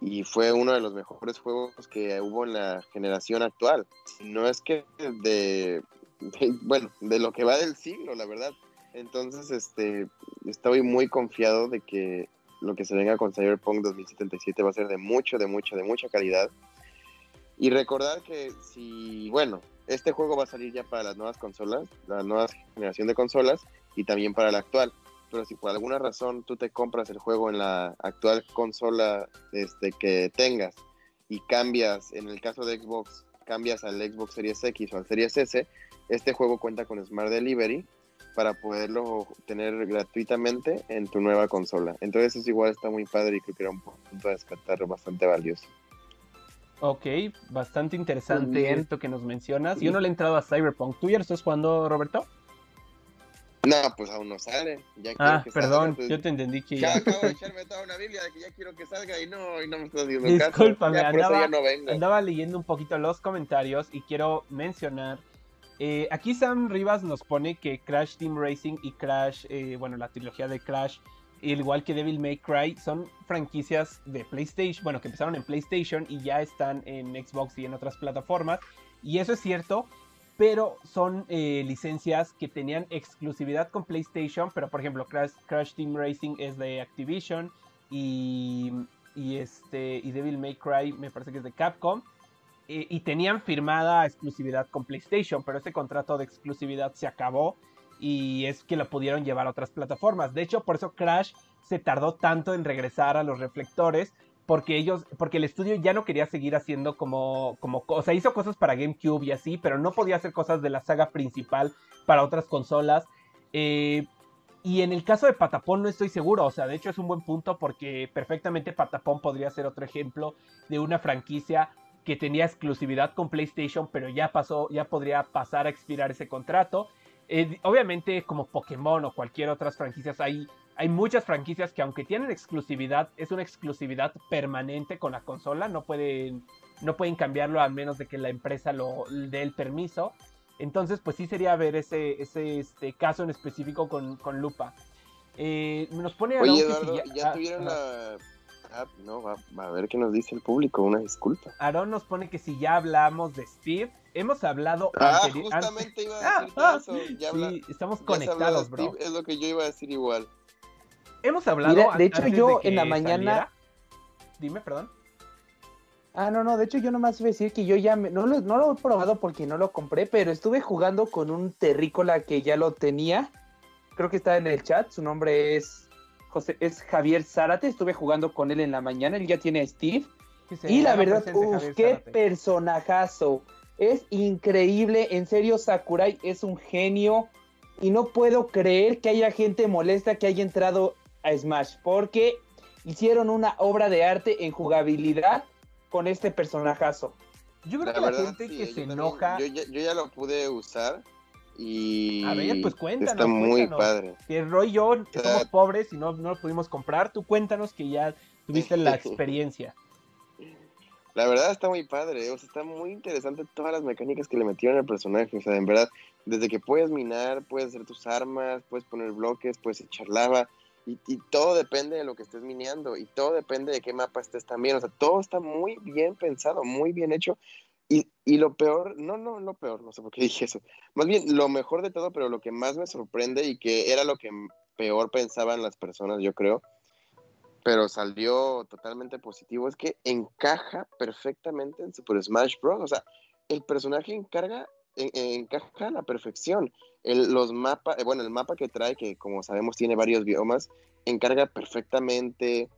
y fue uno de los mejores juegos que hubo en la generación actual. No es que de, de- bueno, de lo que va del siglo, la verdad. Entonces, este, estoy muy confiado de que lo que se venga con Cyberpunk 2077 va a ser de mucho, de mucho, de mucha calidad. Y recordar que si, bueno, este juego va a salir ya para las nuevas consolas, la nueva generación de consolas y también para la actual pero si por alguna razón tú te compras el juego en la actual consola este, que tengas y cambias, en el caso de Xbox, cambias al Xbox Series X o al Series S, este juego cuenta con Smart Delivery para poderlo tener gratuitamente en tu nueva consola. Entonces eso igual está muy padre y creo que era un punto a descartar bastante valioso. Ok, bastante interesante bien. esto que nos mencionas. Yo no le he entrado a Cyberpunk. ¿Tú ya lo estás jugando, Roberto? No, pues aún no sale. Ya Ah, que perdón, salga, pues. yo te entendí que Ya ya. acabo de echarme toda una Biblia de que ya quiero que salga y no, y no me estás haciendo caso. Discúlpame, Ya por eso andaba- ya no vengo. Andaba leyendo un poquito los comentarios y quiero mencionar. eh, aquí Sam Rivas nos pone que Crash Team Racing y Crash, eh, bueno, la trilogía de Crash, igual que Devil May Cry, son franquicias de PlayStation, bueno, que empezaron en PlayStation y ya están en Xbox y en otras plataformas. Y eso es cierto, pero son eh, licencias que tenían exclusividad con PlayStation, pero por ejemplo Crash, Team Racing es de Activision y, y este y Devil May Cry me parece que es de Capcom eh, y tenían firmada exclusividad con PlayStation, pero ese contrato de exclusividad se acabó y es que lo pudieron llevar a otras plataformas. De hecho, por eso Crash se tardó tanto en regresar a los reflectores porque ellos, porque el estudio ya no quería seguir haciendo como, como, o sea, hizo cosas para GameCube y así, pero no podía hacer cosas de la saga principal para otras consolas. Eh, y en el caso de Patapón no estoy seguro, o sea, de hecho es un buen punto porque perfectamente Patapón podría ser otro ejemplo de una franquicia que tenía exclusividad con PlayStation, pero ya pasó, ya podría pasar a expirar ese contrato. Eh, obviamente, como Pokémon o cualquier otras franquicias, hay, hay muchas franquicias que aunque tienen exclusividad, es una exclusividad permanente con la consola, no pueden, no pueden cambiarlo a menos de que la empresa lo dé el permiso. Entonces, pues sí sería ver ese, ese este, caso en específico con, con lupa. Eh, nos pone Oye, si ¿ya ah, tuvieron la... Ah, no, va, va a ver qué nos dice el público, una disculpa. Aarón nos pone que si ya hablamos de Steve, hemos hablado Ah, justamente iba a Ah, decirte ah, eso. Ya, habla- sí, estamos ya conectados, bro. Steve, Es lo que yo iba a decir igual. Hemos hablado Mira, de hecho, yo en la mañana- saliera. Dime, perdón. Ah, no, no, de hecho yo nomás iba a decir que yo ya me- no, lo, no lo he probado porque no lo compré, pero estuve jugando con un terrícola que ya lo tenía. Creo que está en el chat, su nombre es José, es Javier Zárate, estuve jugando con él en la mañana, él ya tiene a Steve. Y la verdad, uf, qué Zárate. personajazo. Es increíble, en serio, Sakurai es un genio. Y no puedo creer que haya gente molesta que haya entrado a Smash, porque hicieron una obra de arte en jugabilidad con este personajazo. Yo creo La que la verdad, gente sí, que se también- enoja. Yo ya, yo ya lo pude usar y A ver, pues cuéntanos, está muy cuéntanos. padre. Que Roy y yo que somos pobres y no, no lo pudimos comprar. Tú cuéntanos que ya tuviste la experiencia. La verdad está muy padre, o sea, está muy interesante todas las mecánicas que le metieron al personaje, o sea, en verdad, desde que puedes minar, puedes hacer tus armas, puedes poner bloques, puedes echar lava, y, todo depende de lo que estés mineando, y todo depende de qué mapa estés también, o sea, todo está muy bien pensado, muy bien hecho, y, lo peor, no, no, lo peor, no sé por qué dije eso, más bien lo mejor de todo, pero lo que más me sorprende y que era lo que peor pensaban las personas, yo creo, pero salió totalmente positivo, es que encaja perfectamente en Super Smash Bros. O sea, el personaje encarga, encaja a la perfección. El, los mapas, eh, bueno, el mapa que trae, que como sabemos tiene varios biomas, encarga perfectamente.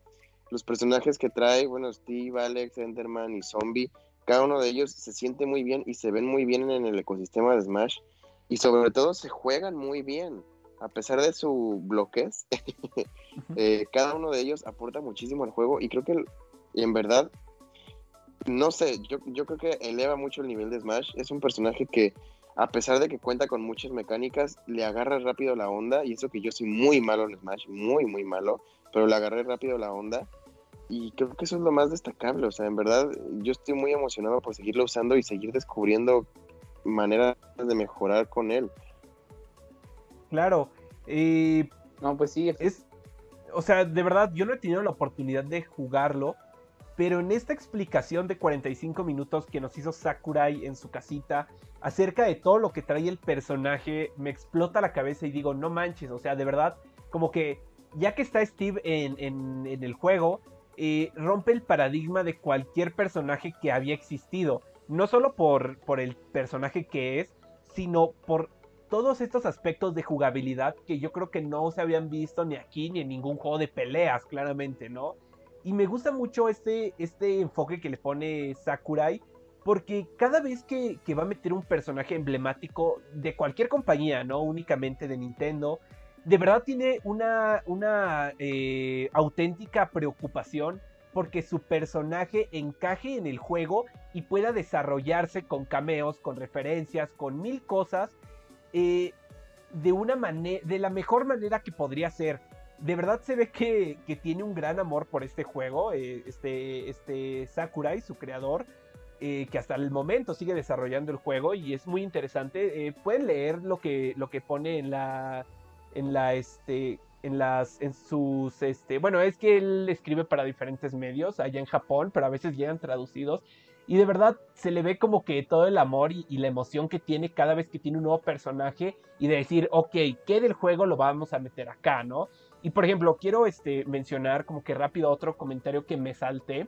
Los personajes que trae, bueno, Steve, Alex, Enderman y Zombie, cada uno de ellos se siente muy bien y se ven muy bien en el ecosistema de Smash. Y sobre todo se juegan muy bien a pesar de su bloquez, eh, cada uno de ellos aporta muchísimo al juego y creo que en verdad, no sé, yo, yo creo que eleva mucho el nivel de Smash. Es un personaje que, a pesar de que cuenta con muchas mecánicas, le agarra rápido la onda y eso que yo soy muy malo en Smash, muy, muy malo, pero le agarré rápido la onda. Y creo que eso es lo más destacable, o sea, en verdad yo estoy muy emocionado por seguirlo usando y seguir descubriendo maneras de mejorar con él claro. No, pues sí. Es, o sea, de verdad, yo no he tenido la oportunidad de jugarlo, pero en esta explicación de 45 minutos que nos hizo Sakurai en su casita acerca de todo lo que trae el personaje, me explota la cabeza y digo, no manches, o sea, de verdad, como que ya que está Steve en, el juego, eh, rompe el paradigma de cualquier personaje que había existido. No solo por, por el personaje que es, sino por todos estos aspectos de jugabilidad que yo creo que no se habían visto ni aquí ni en ningún juego de peleas, claramente, ¿no? Y me gusta mucho este, este enfoque que le pone Sakurai, porque cada vez que, va a meter un personaje emblemático de cualquier compañía, no únicamente de Nintendo, de verdad tiene una, una eh, auténtica preocupación porque su personaje encaje en el juego y pueda desarrollarse con cameos, con referencias, con mil cosas eh, de una de la mejor manera que podría ser. De verdad se ve que, tiene un gran amor por este juego, eh, este, este Sakurai, su creador, que hasta el momento sigue desarrollando el juego y es muy interesante. pueden leer lo que, lo que pone en la, en la, este, en las, en sus, este, bueno, es que él escribe para diferentes medios allá en Japón, pero a veces llegan traducidos y de verdad se le ve como que todo el amor y, la emoción que tiene cada vez que tiene un nuevo personaje y de decir, ok, ¿qué del juego lo vamos a meter acá, no? Y por ejemplo, quiero este, mencionar como que rápido otro comentario que me salté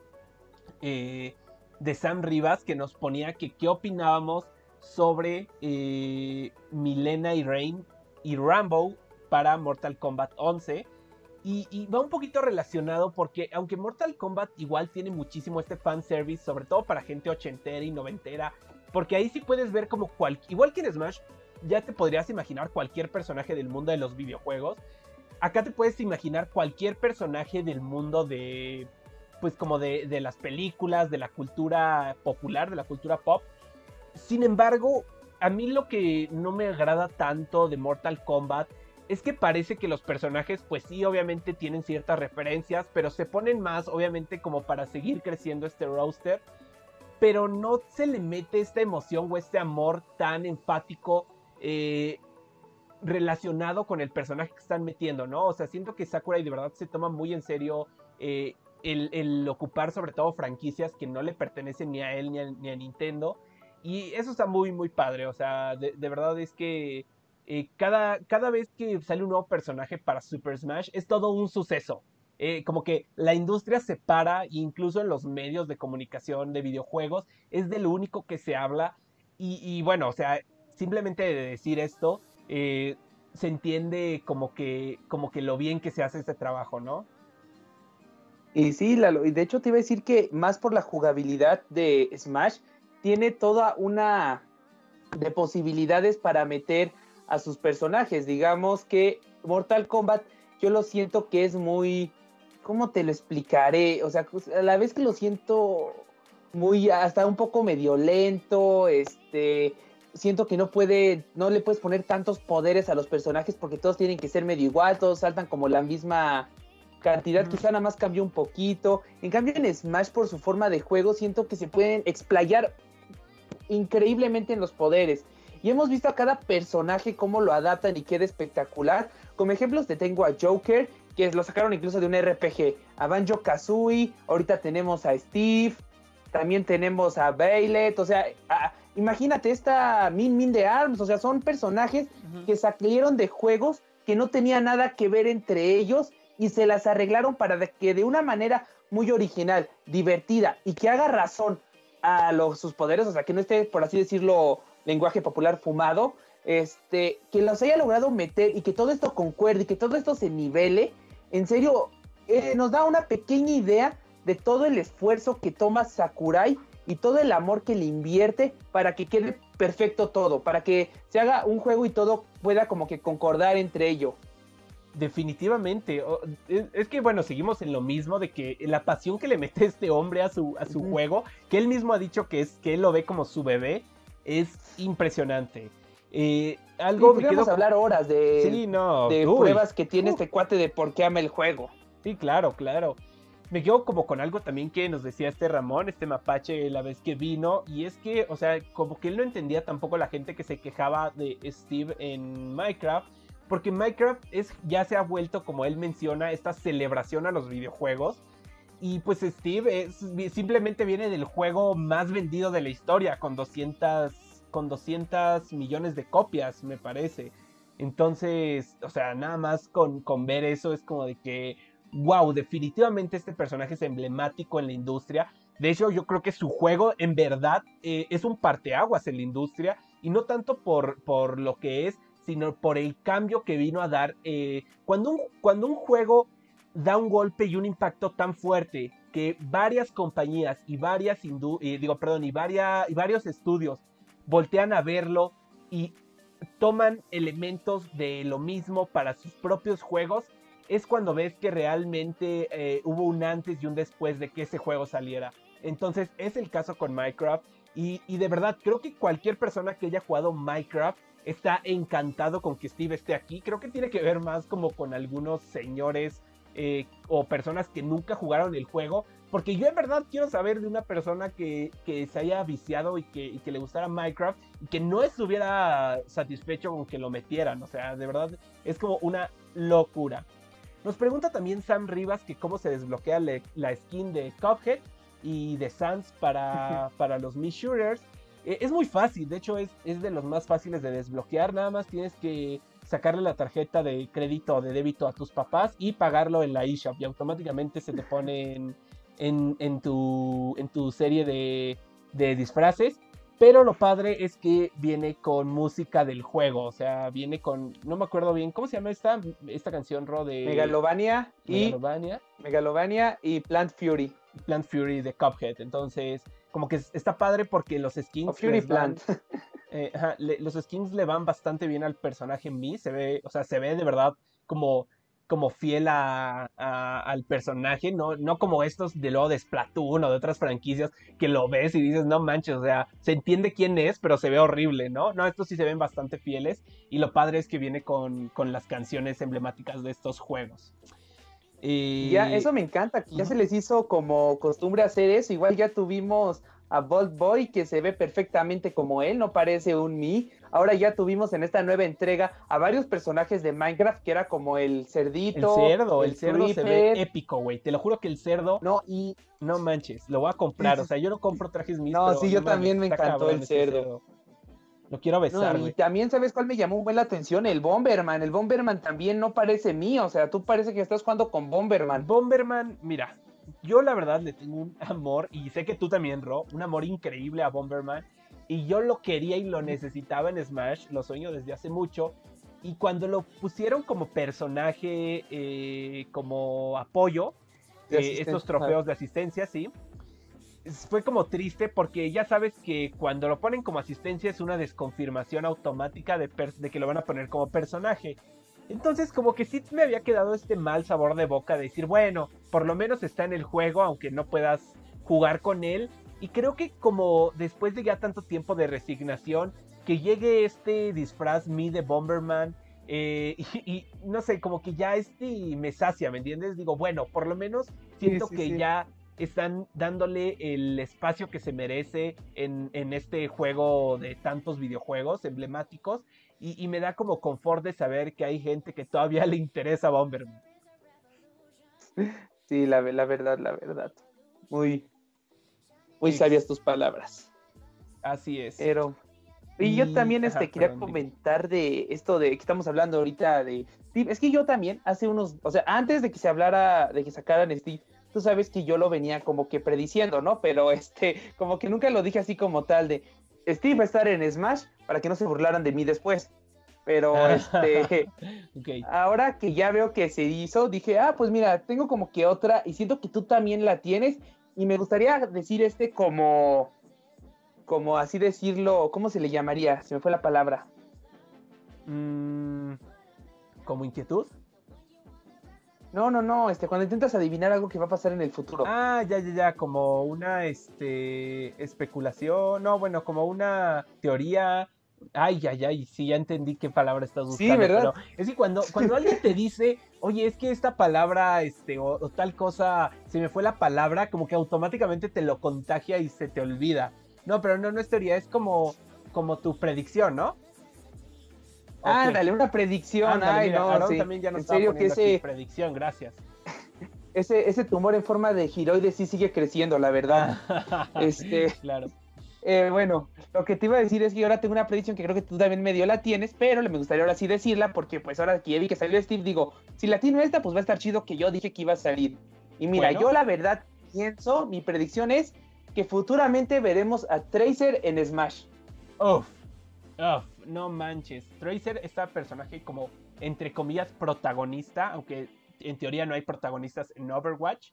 eh, de Sam Rivas que nos ponía que qué opinábamos sobre eh, Milena y Rain y Rambo para Mortal Kombat 11 y, va un poquito relacionado porque aunque Mortal Kombat igual tiene muchísimo este fanservice, sobre todo para gente ochentera y noventera, porque ahí sí puedes ver como cual, igual que en Smash, ya te podrías imaginar cualquier personaje del mundo de los videojuegos. Acá te puedes imaginar cualquier personaje del mundo de, pues como de, de las películas, de la cultura popular, de la cultura pop. Sin embargo, a mí lo que no me agrada tanto de Mortal Kombat es que parece que los personajes, pues sí, obviamente tienen ciertas referencias, pero se ponen más, obviamente, como para seguir creciendo este roster. Pero no se le mete esta emoción o este amor tan enfático eh, relacionado con el personaje que están metiendo, ¿no? O sea, siento que Sakurai de verdad se toma muy en serio eh, el, ocupar sobre todo franquicias que no le pertenecen ni a él ni a, Nintendo. Y eso está muy, muy padre. O sea, de verdad es que eh, cada, cada vez que sale un nuevo personaje para Super Smash es todo un suceso. Eh, como que la industria se para, incluso en los medios de comunicación de videojuegos, es de lo único que se habla. Y, bueno, o sea, simplemente de decir esto, eh, se entiende como que, como que lo bien que se hace este trabajo, ¿no? Y sí, de hecho te iba a decir que más por la jugabilidad de Smash, tiene toda una de posibilidades para meter a sus personajes. Digamos que Mortal Kombat yo lo siento que es muy... ¿Cómo te lo explicaré? O sea, pues, a la vez que lo siento muy hasta un poco medio lento, este siento que no puede, no le puedes poner tantos poderes a los personajes porque todos tienen que ser medio igual, todos saltan como la misma cantidad, quizá nada más cambió un poquito. En cambio, en Smash, por su forma de juego, siento que se pueden explayar increíblemente en los poderes. Y hemos visto a cada personaje cómo lo adaptan y queda espectacular. Como ejemplos te tengo a Joker, que lo sacaron incluso de un RPG, a Banjo Kazooie, ahorita tenemos a Steve, también tenemos a Bailet, o sea, imagínate esta Min Min de Arms, o sea, son personajes que salieron de juegos que no tenían nada que ver entre ellos y se las arreglaron para que de una manera muy original, divertida y que haga razón a los, sus poderes, o sea, que no esté, por así decirlo, lenguaje popular fumado, este, que los haya logrado meter y que todo esto concuerde y que todo esto se nivele, en serio, eh, nos da una pequeña idea de todo el esfuerzo que toma Sakurai y todo el amor que le invierte para que quede perfecto todo, para que se haga un juego y todo pueda como que concordar entre ello. Definitivamente. Es que bueno, seguimos en lo mismo de que la pasión que le mete este hombre a su, a su juego, que él mismo ha dicho que es que él lo ve como su bebé, es impresionante. Eh, algo sí, podríamos hablar horas de, de pruebas que tiene este cuate de por qué ama el juego. Sí, claro, claro. Me quedo como con algo también que nos decía este Ramón, este mapache, la vez que vino, y es que, o sea, como que él no entendía tampoco la gente que se quejaba de Steve en Minecraft, porque Minecraft es, ya se ha vuelto, como él menciona, esta celebración a los videojuegos. Y pues Steve simplemente viene del juego más vendido de la historia, con 200, con 200 millones de copias, me parece. Entonces, o sea, nada más con, con ver eso es como de que, wow, definitivamente este personaje es emblemático en la industria. De hecho, yo creo que su juego en verdad eh, es un parteaguas en la industria y no tanto por, por lo que es, sino por el cambio que vino a dar. Eh, cuando, un, cuando un juego da un golpe y un impacto tan fuerte que varias compañías y varias eh, digo, perdón, y, y varios estudios voltean a verlo y toman elementos de lo mismo para sus propios juegos, es cuando ves que realmente eh, hubo un antes y un después de que ese juego saliera. Entonces es el caso con Minecraft y, y de verdad creo que cualquier persona que haya jugado Minecraft está encantado con que Steve esté aquí. Creo que tiene que ver más como con algunos señores eh, o personas que nunca jugaron el juego. Porque yo en verdad quiero saber de una persona que, se haya viciado y que, le gustara Minecraft y que no estuviera satisfecho con que lo metieran. O sea, de verdad es como una locura. Nos pregunta también Sam Rivas que cómo se desbloquea la skin de Cuphead y de Sans para, para los Mi Shooters. Eh, es muy fácil, de hecho es, es, de los más fáciles de desbloquear, nada más tienes que sacarle la tarjeta de crédito o de débito a tus papás y pagarlo en la eShop y automáticamente se te pone en, en, tu, en tu serie de, de disfraces. Pero lo padre es que viene con música del juego, o sea, viene con, no me acuerdo bien, ¿cómo se llama esta, esta canción, Ro? De Megalovania, Megalovania. y Megalovania y Plant Fury. Plant Fury de Cuphead, entonces como que está padre porque los skins. Fury Plant. Eh, los skins le van bastante bien al personaje en mí. Se ve, o sea, se ve de verdad como, como fiel a, al personaje, no, no como estos de luego de Splatoon o de otras franquicias que lo ves y dices, no manches, o sea, se entiende quién es, pero se ve horrible, ¿no? No, estos sí se ven bastante fieles. Y lo padre es que viene con, con las canciones emblemáticas de estos juegos. Y... Ya, eso me encanta, ya se les hizo como costumbre hacer eso. Igual ya tuvimos a Bolt Boy que se ve perfectamente como él, no parece un Mi. Ahora ya tuvimos en esta nueva entrega a varios personajes de Minecraft que era como el cerdito. El cerdo, el, cerdo se ve épico, güey. Te lo juro que el cerdo. No, y. No manches, lo voy a comprar. O sea, yo no compro trajes mis. No, sí, yo también me encantó el cerdo. Lo quiero besar, Y también, ¿sabes cuál me llamó la atención? El Bomberman. El Bomberman también no parece mío. O sea, tú parece que estás jugando con Bomberman. Bomberman, mira, yo la verdad le tengo un amor, y sé que tú también, Ro, un amor increíble a Bomberman. Y yo lo quería y lo necesitaba en Smash, lo sueño desde hace mucho. Y cuando lo pusieron como personaje, eh, como apoyo, eh, estos trofeos de asistencia, sí fue como triste porque ya sabes que cuando lo ponen como asistencia es una desconfirmación automática de, que lo van a poner como personaje. Entonces como que sí me había quedado este mal sabor de boca de decir, bueno, por lo menos está en el juego aunque no puedas jugar con él. Y creo que como después de ya tanto tiempo de resignación, que llegue este disfraz me de Bomberman Eh, y, no sé, como que ya este me sacia, ¿me entiendes? Digo, bueno, por lo menos siento que ya están dándole el espacio que se merece en, este juego de tantos videojuegos emblemáticos. Y, me da como confort de saber que hay gente que todavía le interesa Bomberman. Sí, la, la verdad, la verdad. Muy, muy sabias tus palabras. Así es. Pero, y, yo también este, quería comentar de esto de que estamos hablando ahorita de Steve. Es que yo también hace unos, o sea, antes de que se hablara, de que sacaran Steve, tú sabes que yo lo venía como que prediciendo, ¿no? Pero este, como que nunca lo dije así como tal de Steve va a estar en Smash para que no se burlaran de mí después. Pero este, ahora que ya veo que se hizo, dije, ah, pues mira, tengo como que otra y siento que tú también la tienes y me gustaría decir este como como así decirlo, ¿cómo se le llamaría? Se me fue la palabra. Mm, ¿Como inquietud? No, no, no, este, cuando intentas adivinar algo que va a pasar en el futuro. Ah, ya, ya, ya, como una, este, especulación, no, bueno, como una teoría. Ay, ay, ay, sí, ya entendí qué palabra estás buscando. Sí, ¿verdad? es que cuando, cuando alguien te dice, oye, es que esta palabra, este, o, o, tal cosa, se me fue la palabra, como que automáticamente te lo contagia y se te olvida. No, pero no, no es teoría, es como, como tu predicción, ¿no? Ah, dale, una predicción. Ay, no, sí. también ya nos en serio que ese predicción, gracias. Ese, ese tumor en forma de giroide sí sigue creciendo, la verdad. este, claro. Eh, bueno, lo que te iba a decir es que ahora tengo una predicción que creo que tú también medio la tienes, pero me gustaría ahora sí decirla porque pues ahora que ya vi que salió Steve, digo, si la tiene esta, pues va a estar chido que yo dije que iba a salir. Y mira, yo la verdad pienso, mi predicción es que futuramente veremos a Tracer en Smash. Uf, uf, no manches. Tracer, este personaje como, entre comillas, protagonista, aunque en teoría no hay protagonistas en Overwatch.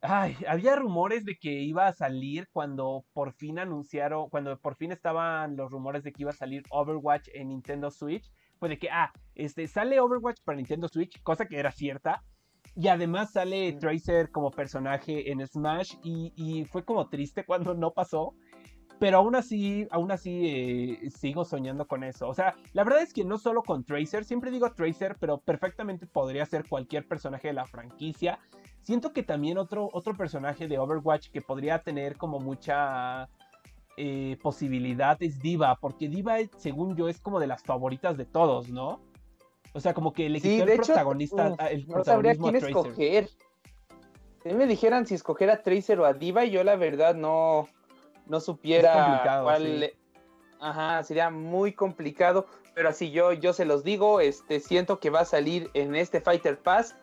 Ay, había rumores de que iba a salir cuando por fin anunciaron, cuando por fin estaban los rumores de que iba a salir Overwatch en Nintendo Switch. Fue de que, ah, este, sale Overwatch para Nintendo Switch, cosa que era cierta. Y además sale Tracer como personaje en Smash y, fue como triste cuando no pasó. Pero aún así, aún así eh, sigo soñando con eso. O sea, la verdad es que no solo con Tracer, siempre digo Tracer, pero perfectamente podría ser cualquier personaje de la franquicia. Siento que también otro, otro personaje de Overwatch que podría tener como mucha eh, posibilidad es Diva, porque Diva, según yo, es como de las favoritas de todos, ¿no? O sea, como que le quitó el protagonista, el no sabría quién escoger. Si me dijeran si escoger a Tracer o a Diva, yo la verdad no, no supiera cuál. Ajá, sería muy complicado. Pero así yo, yo se los digo, este, siento que va a salir en este Fighter Pass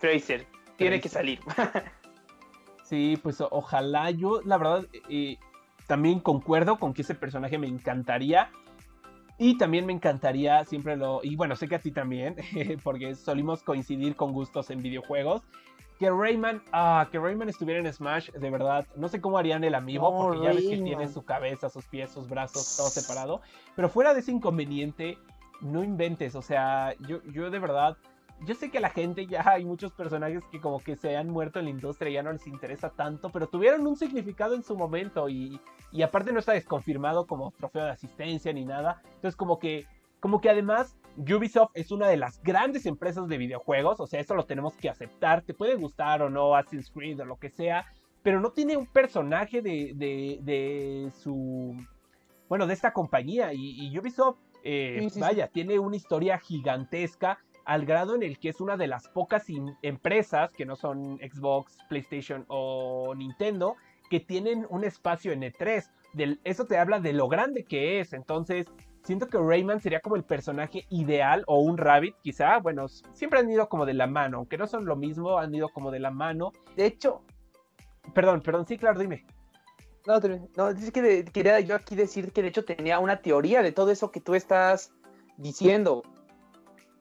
Tracer. Tiene que salir. sí, pues ojalá. Yo, la verdad, eh, también concuerdo con que ese personaje me encantaría. Y también me encantaría, siempre lo, y bueno, sé que a ti también, porque solimos coincidir con gustos en videojuegos, que Rayman, ah, que Rayman estuviera en Smash, de verdad, no sé cómo harían el amigo, porque ya ves que tiene su cabeza, sus pies, sus brazos, todo separado, pero fuera de ese inconveniente, no inventes, o sea, yo, yo de verdad yo sé que la gente ya hay muchos personajes que como que se han muerto en la industria y ya no les interesa tanto, pero tuvieron un significado en su momento y, y aparte no está desconfirmado como trofeo de asistencia ni nada. Entonces como que, como que además Ubisoft es una de las grandes empresas de videojuegos, o sea, eso lo tenemos que aceptar, te puede gustar o no Assassin's Creed o lo que sea, pero no tiene un personaje de, de, de su, bueno, de esta compañía y, Ubisoft, eh, vaya, tiene una historia gigantesca al grado en el que es una de las pocas empresas que no son Xbox, PlayStation o Nintendo que tienen un espacio en E3. eso te habla de lo grande que es. Entonces, siento que Rayman sería como el personaje ideal o un Rabbit, quizá. Bueno, siempre han ido como de la mano, aunque no son lo mismo, han ido como de la mano. De hecho, perdón, perdón, sí, claro, dime. No, no es que quería yo aquí decir que de hecho tenía una teoría de todo eso que tú estás diciendo.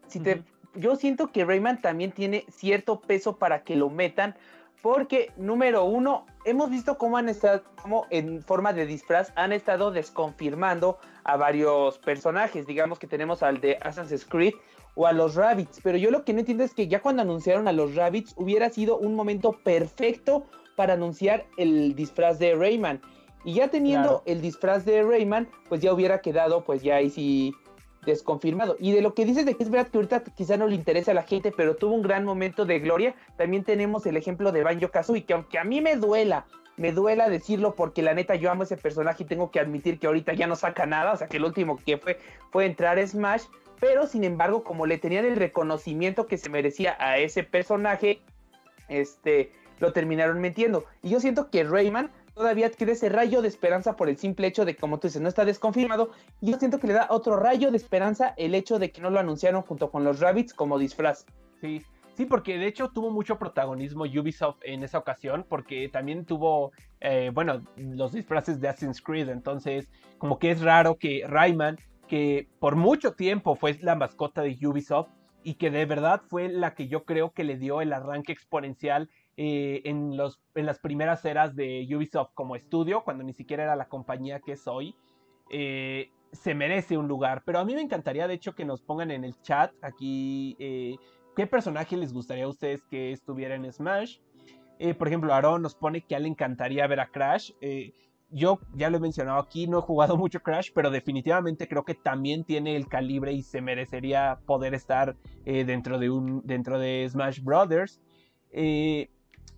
Si te yo siento que Rayman también tiene cierto peso para que lo metan, porque número uno, hemos visto cómo han estado, como en forma de disfraz, han estado desconfirmando a varios personajes. Digamos que tenemos al de Assassin's Creed o a los Rabbits, pero yo lo que no entiendo es que ya cuando anunciaron a los Rabbits hubiera sido un momento perfecto para anunciar el disfraz de Rayman. Y ya teniendo el disfraz de Rayman, pues ya hubiera quedado, pues ya ahí sí desconfirmado. Y de lo que dices de que es verdad que ahorita quizá no le interesa a la gente, pero tuvo un gran momento de gloria, también tenemos el ejemplo de Banjo Kazooie, que aunque a mí me duela, me duela decirlo porque la neta yo amo ese personaje y tengo que admitir que ahorita ya no saca nada, o sea que el último que fue fue entrar a Smash, pero sin embargo como le tenían el reconocimiento que se merecía a ese personaje, este, lo terminaron metiendo. Y yo siento que Rayman todavía adquiere ese rayo de esperanza por el simple hecho de que, como tú dices, no está desconfirmado. Y yo siento que le da otro rayo de esperanza el hecho de que no lo anunciaron junto con los Rabbits como disfraz. Sí, sí, porque de hecho tuvo mucho protagonismo Ubisoft en esa ocasión, porque también tuvo, eh, bueno, los disfraces de Assassin's Creed. Entonces, como que es raro que Rayman, que por mucho tiempo fue la mascota de Ubisoft, y que de verdad fue la que yo creo que le dio el arranque exponencial eh, en, los, en las primeras eras de Ubisoft como estudio, cuando ni siquiera era la compañía que es hoy, eh, se merece un lugar. Pero a mí me encantaría, de hecho, que nos pongan en el chat aquí eh, qué personaje les gustaría a ustedes que estuviera en Smash. por ejemplo, Aaron nos pone que a le encantaría ver a Crash. yo ya lo he mencionado aquí, no he jugado mucho Crash, pero definitivamente creo que también tiene el calibre y se merecería poder estar dentro, de un, dentro de Smash Brothers.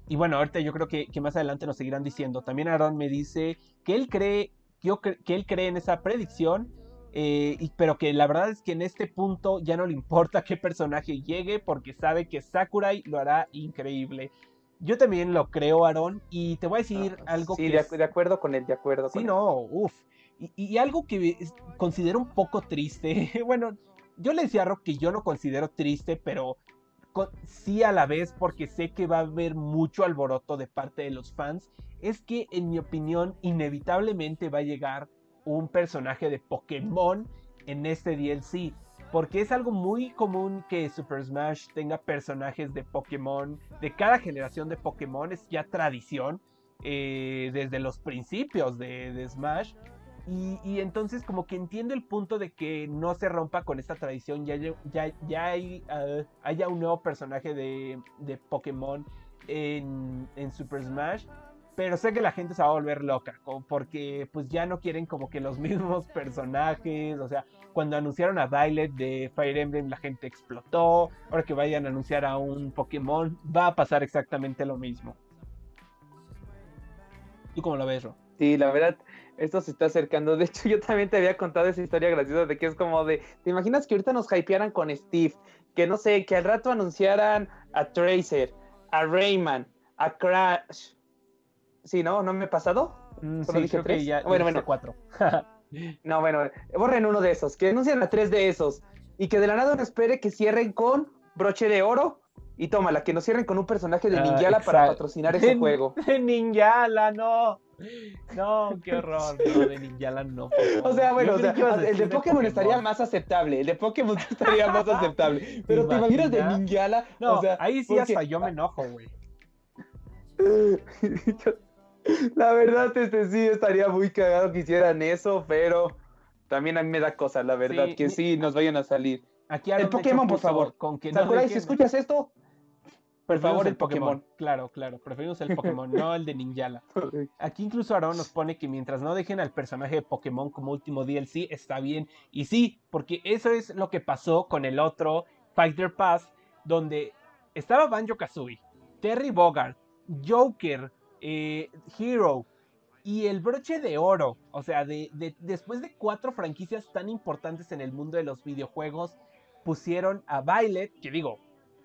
Y bueno, ahorita yo creo que, más adelante nos seguirán diciendo. También Aaron me dice que él cree, que él cree en esa predicción, eh, y, pero que la verdad es que en este punto ya no le importa qué personaje llegue porque sabe que Sakurai lo hará increíble. Yo también lo creo, Aaron, y te voy a decir ah, algo sí, que... Sí, de, acuerdo con él, de acuerdo. Sí, no, uff. Y, y, algo que considero un poco triste, bueno, yo le decía a Rock que yo no considero triste, pero sí a la vez porque sé que va a haber mucho alboroto de parte de los fans, es que en mi opinión inevitablemente va a llegar un personaje de Pokémon en este DLC. Porque es algo muy común que Super Smash tenga personajes de Pokémon, de cada generación de Pokémon, es ya tradición eh, desde los principios de, de Smash. Y, entonces como que entiendo el punto de que no se rompa con esta tradición, ya, ya, hay, ah, haya un nuevo personaje de, de Pokémon en, en, Super Smash, pero sé que la gente se va a volver loca, porque pues ya no quieren como que los mismos personajes, o sea, cuando anunciaron a Violet de Fire Emblem la gente explotó, ahora que vayan a anunciar a un Pokémon va a pasar exactamente lo mismo. ¿Tú cómo lo ves, Ro? Sí, la verdad, esto se está acercando. De hecho, yo también te había contado esa historia graciosa de que es como de, ¿te imaginas que ahorita nos hypearan con Steve? Que no sé, que al rato anunciaran a Tracer, a Rayman, a Crash. Sí, ¿no? ¿No me he pasado? Mm, Solo dije tres. ya, bueno, bueno, cuatro. no, bueno, borren uno de esos, que anuncien a tres de esos. Y que de la nada uno espere que cierren con broche de oro y tómala, que nos cierren con un personaje de ah, Ninjala para patrocinar ese juego. De Ninjala, no. No, qué horror. No, de Ninjala no. O sea, bueno, o sea, el de Pokémon, estaría más aceptable. El de Pokémon estaría más aceptable. Pero te imaginas de Ninjala. No, o sea, ahí sí hasta yo me enojo, güey. La verdad, este sí estaría muy cagado que hicieran eso, pero también a mí me da cosa, la verdad, que sí nos vayan a salir. Aquí el Pokémon, por favor. Con que Sakurai, si escuchas esto, por favor, el Pokémon. Claro, claro. Preferimos el Pokémon, no el de Ninjala. Aquí incluso Aaron nos pone que mientras no dejen al personaje de Pokémon como último DLC, está bien. Y sí, porque eso es lo que pasó con el otro Fighter Pass, donde estaba Banjo Kazooie, Terry Bogard, Joker, eh, Hero y el broche de oro. O sea, de, después de cuatro franquicias tan importantes en el mundo de los videojuegos, pusieron a Violet, que digo,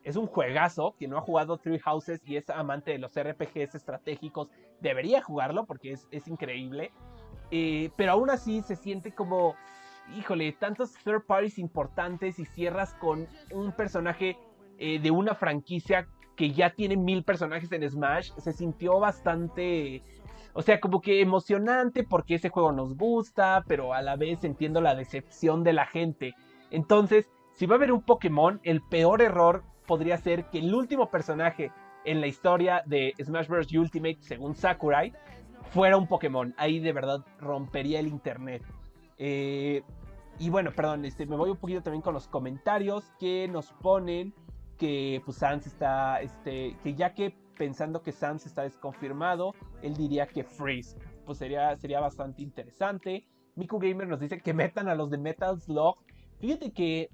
es un juegazo. Quien no ha jugado Three Houses y es amante de los RPGs estratégicos, debería jugarlo porque es, increíble. Eh, pero aún así se siente como, híjole, tantos third parties importantes y cierras con un personaje eh, de una franquicia que ya tiene mil personajes en Smash. Se sintió bastante... O sea, como que emocionante porque ese juego nos gusta, pero a la vez entiendo la decepción de la gente. Entonces, si va a haber un Pokémon, el peor error podría ser que el último personaje en la historia de Smash Bros. Ultimate, según Sakurai, fuera un Pokémon. Ahí de verdad rompería el internet. Eh, y bueno, perdón, este, me voy un poquito también con los comentarios que nos ponen que pues Sans está, este, que ya que pensando que Sans está desconfirmado, él diría que Freeze. Pues sería, sería bastante interesante. Miku Gamer nos dice que metan a los de Metal Slug Fíjate que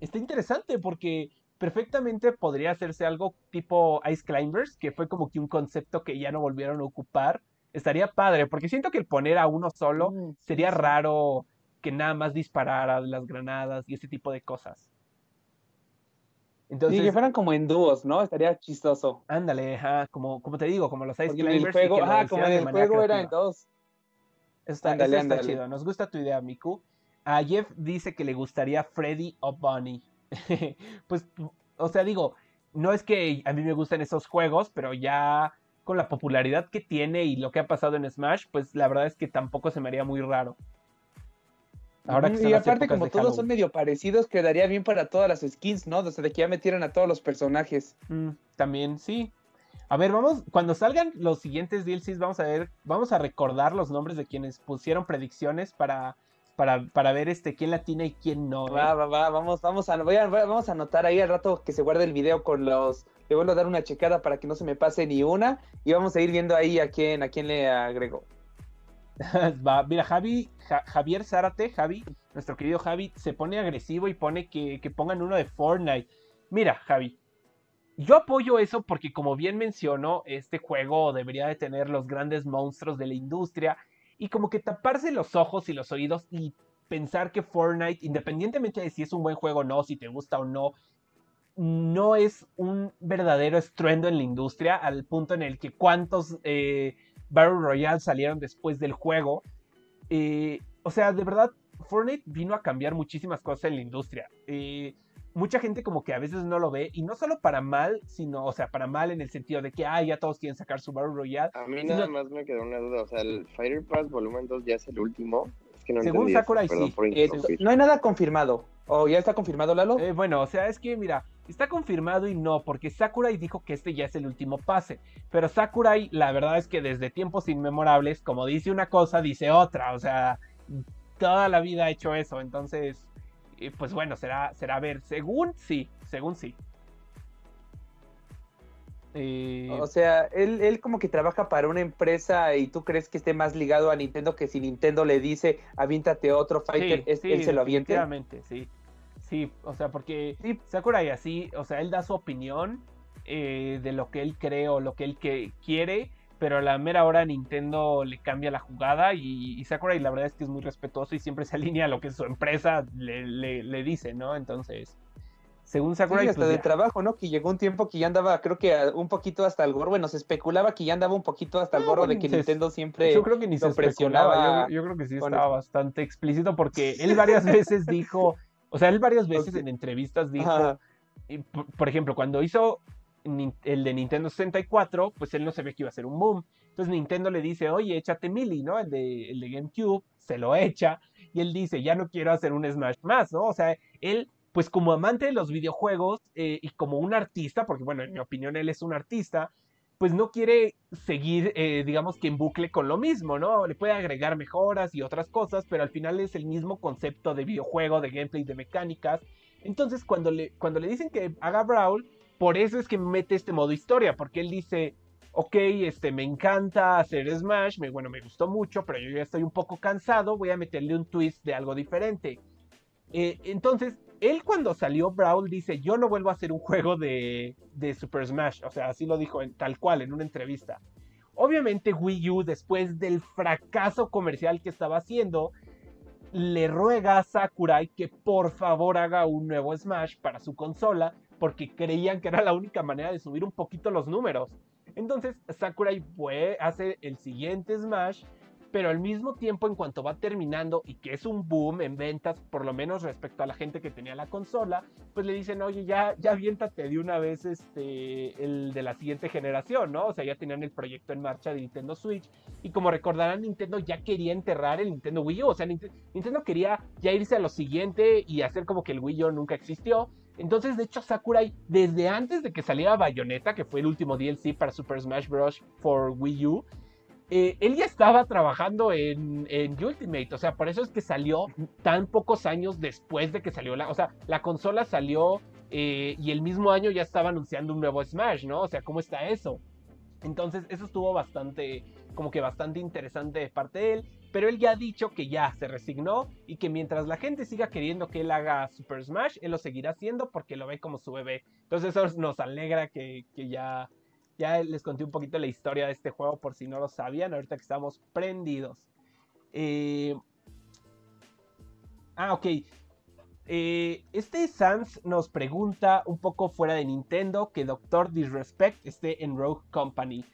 está interesante porque perfectamente podría hacerse algo tipo Ice Climbers, que fue como que un concepto que ya no volvieron a ocupar. Estaría padre, porque siento que el poner a uno solo Mm, sería raro que nada más disparara las granadas y ese tipo de cosas. Entonces, Sí, que fueran como en dúos, ¿no? Estaría chistoso. ándale, ajá, como, como te digo, como los Ice Porque el Climbers. y juego, como en el juego era en dos. Está, Ándale, eso está ándale. chido. Nos gusta tu idea, Miku. A Jeff dice que le gustaría Freddy o Bunny. pues, o sea, digo, no es que a mí me gusten esos juegos, pero ya con la popularidad que tiene y lo que ha pasado en Smash, pues la verdad es que tampoco se me haría muy raro. Ahora que y aparte, como de todos son medio parecidos, quedaría bien para todas las skins, ¿no? Desde que ya metieran a todos los personajes. Mm, también sí. A ver, vamos, cuando salgan los siguientes DLCs, vamos a ver, vamos a recordar los nombres de quienes pusieron predicciones para, para, para ver este quién latina y quién no. ¿eh? Va, va, va, vamos, vamos a, voy a- vamos a anotar ahí al rato que se guarde el video con los. Le vuelvo a dar una checada para que no se me pase ni una. Y vamos a ir viendo ahí a quién, a quién le agrego. Va, mira, Javi, Ja- Javier Zárate, Javi, nuestro querido Javi, se pone agresivo y pone que, que pongan uno de Fortnite. Mira, Javi, yo apoyo eso porque como bien mencionó, este juego debería de tener los grandes monstruos de la industria y como que taparse los ojos y los oídos y pensar que Fortnite, independientemente de si es un buen juego o no, si te gusta o no, no es un verdadero estruendo en la industria al punto en el que cuántos eh, Battle Royale salieron después del juego. Eh, o sea, de verdad, Fortnite vino a cambiar muchísimas cosas en la industria. Eh, mucha gente como que a veces no lo ve, y no solo para mal, sino, o sea, para mal en el sentido de que, ah, ya todos quieren sacar su Battle Royale. A mí nada más me quedó una duda. O sea, el Fighter Pass Volumen 2 ya es el último. Es que no Según eso, Sakurai, sí. Eh, no hay nada confirmado. ¿O ya está confirmado, Lalo? Eh, bueno, o sea, es que mira, está confirmado y no, porque Sakurai dijo que este ya es el último pase. Pero Sakurai, la verdad es que desde tiempos inmemorables, como dice una cosa, dice otra. O sea, toda la vida ha hecho eso. Entonces, pues bueno, será, será ver. Según sí, según sí. Eh, O sea, él, él como que trabaja para una empresa y tú crees que esté más ligado a Nintendo que si Nintendo le dice aviéntate otro fighter, sí, es- sí, él se lo definitivamente, sí. Sí, o sea, porque Sí. Sakurai así, o sea, él da su opinión eh, de lo que él cree o lo que él que quiere, pero a la mera hora Nintendo le cambia la jugada y, y Sakurai la verdad es que es muy respetuoso y siempre se alinea a lo que su empresa le, le- le dice, ¿no? Entonces, según Sí, Sakurai, hasta pues, de ya. trabajo, ¿no? Que llegó un tiempo que ya andaba, creo que un poquito hasta el gorro. Bueno, se especulaba que ya andaba un poquito hasta el No, gorro de que se- Nintendo siempre. yo creo que ni se presionaba yo, yo creo que sí estaba bastante explícito porque él varias veces dijo, o sea, él varias veces Ok. en entrevistas dijo, Ajá. por, por ejemplo, cuando hizo el de Nintendo 64, pues él no sabía que iba a ser un boom. Entonces Nintendo le dice, oye, échate Melee, ¿no? El de, el de GameCube, se lo echa. Y él dice, ya no quiero hacer un Smash más, ¿no? O sea, él, pues como amante de los videojuegos eh, y como un artista, porque bueno, en mi opinión él es un artista, pues no quiere seguir, eh, digamos que en bucle con lo mismo, ¿no? Le puede agregar mejoras y otras cosas, pero al final es el mismo concepto de videojuego, de gameplay, de mecánicas. Entonces, cuando le, cuando le dicen que haga Brawl, por eso es que mete este modo historia, porque él dice, ok, este, me encanta hacer Smash, me, bueno, me gustó mucho, pero yo ya estoy un poco cansado, voy a meterle un twist de algo diferente. Eh, entonces, él cuando salió Brawl dice, yo no vuelvo a hacer un juego de, de Super Smash, o sea, así lo dijo en, tal cual en una entrevista. Obviamente Wii U, después del fracaso comercial que estaba haciendo, le ruega a Sakurai que por favor haga un nuevo Smash para su consola, porque creían que era la única manera de subir un poquito los números. Entonces Sakurai fue, hace el siguiente Smash, pero al mismo tiempo en cuanto va terminando y que es un boom en ventas, por lo menos respecto a la gente que tenía la consola, pues le dicen, oye, ya, ya aviéntate de una vez este, el de la siguiente generación, ¿no? O sea, ya tenían el proyecto en marcha de Nintendo Switch. Y como recordarán, Nintendo ya quería enterrar el Nintendo Wii U. O sea, Nint- Nintendo quería ya irse a lo siguiente y hacer como que el Wii U nunca existió. Entonces, de hecho, Sakurai, desde antes de que saliera Bayonetta, que fue el último DLC para Super Smash Bros. for Wii U, eh, él ya estaba trabajando en, en Ultimate. O sea, por eso es que salió tan pocos años después de que salió la. O sea, la consola salió eh, y el mismo año ya estaba anunciando un nuevo Smash, ¿no? O sea, ¿cómo está eso? Entonces, eso estuvo bastante, como que bastante interesante de parte de él, pero él ya ha dicho que ya se resignó y que mientras la gente siga queriendo que él haga Super Smash, él lo seguirá haciendo porque lo ve como su bebé. Entonces eso nos alegra que, ya, ya les conté un poquito la historia de este juego por si no lo sabían, ahorita que estamos prendidos. Eh... Ah, ok. Eh, este Sans nos pregunta un poco fuera de Nintendo que Doctor Disrespect esté en Rogue Company.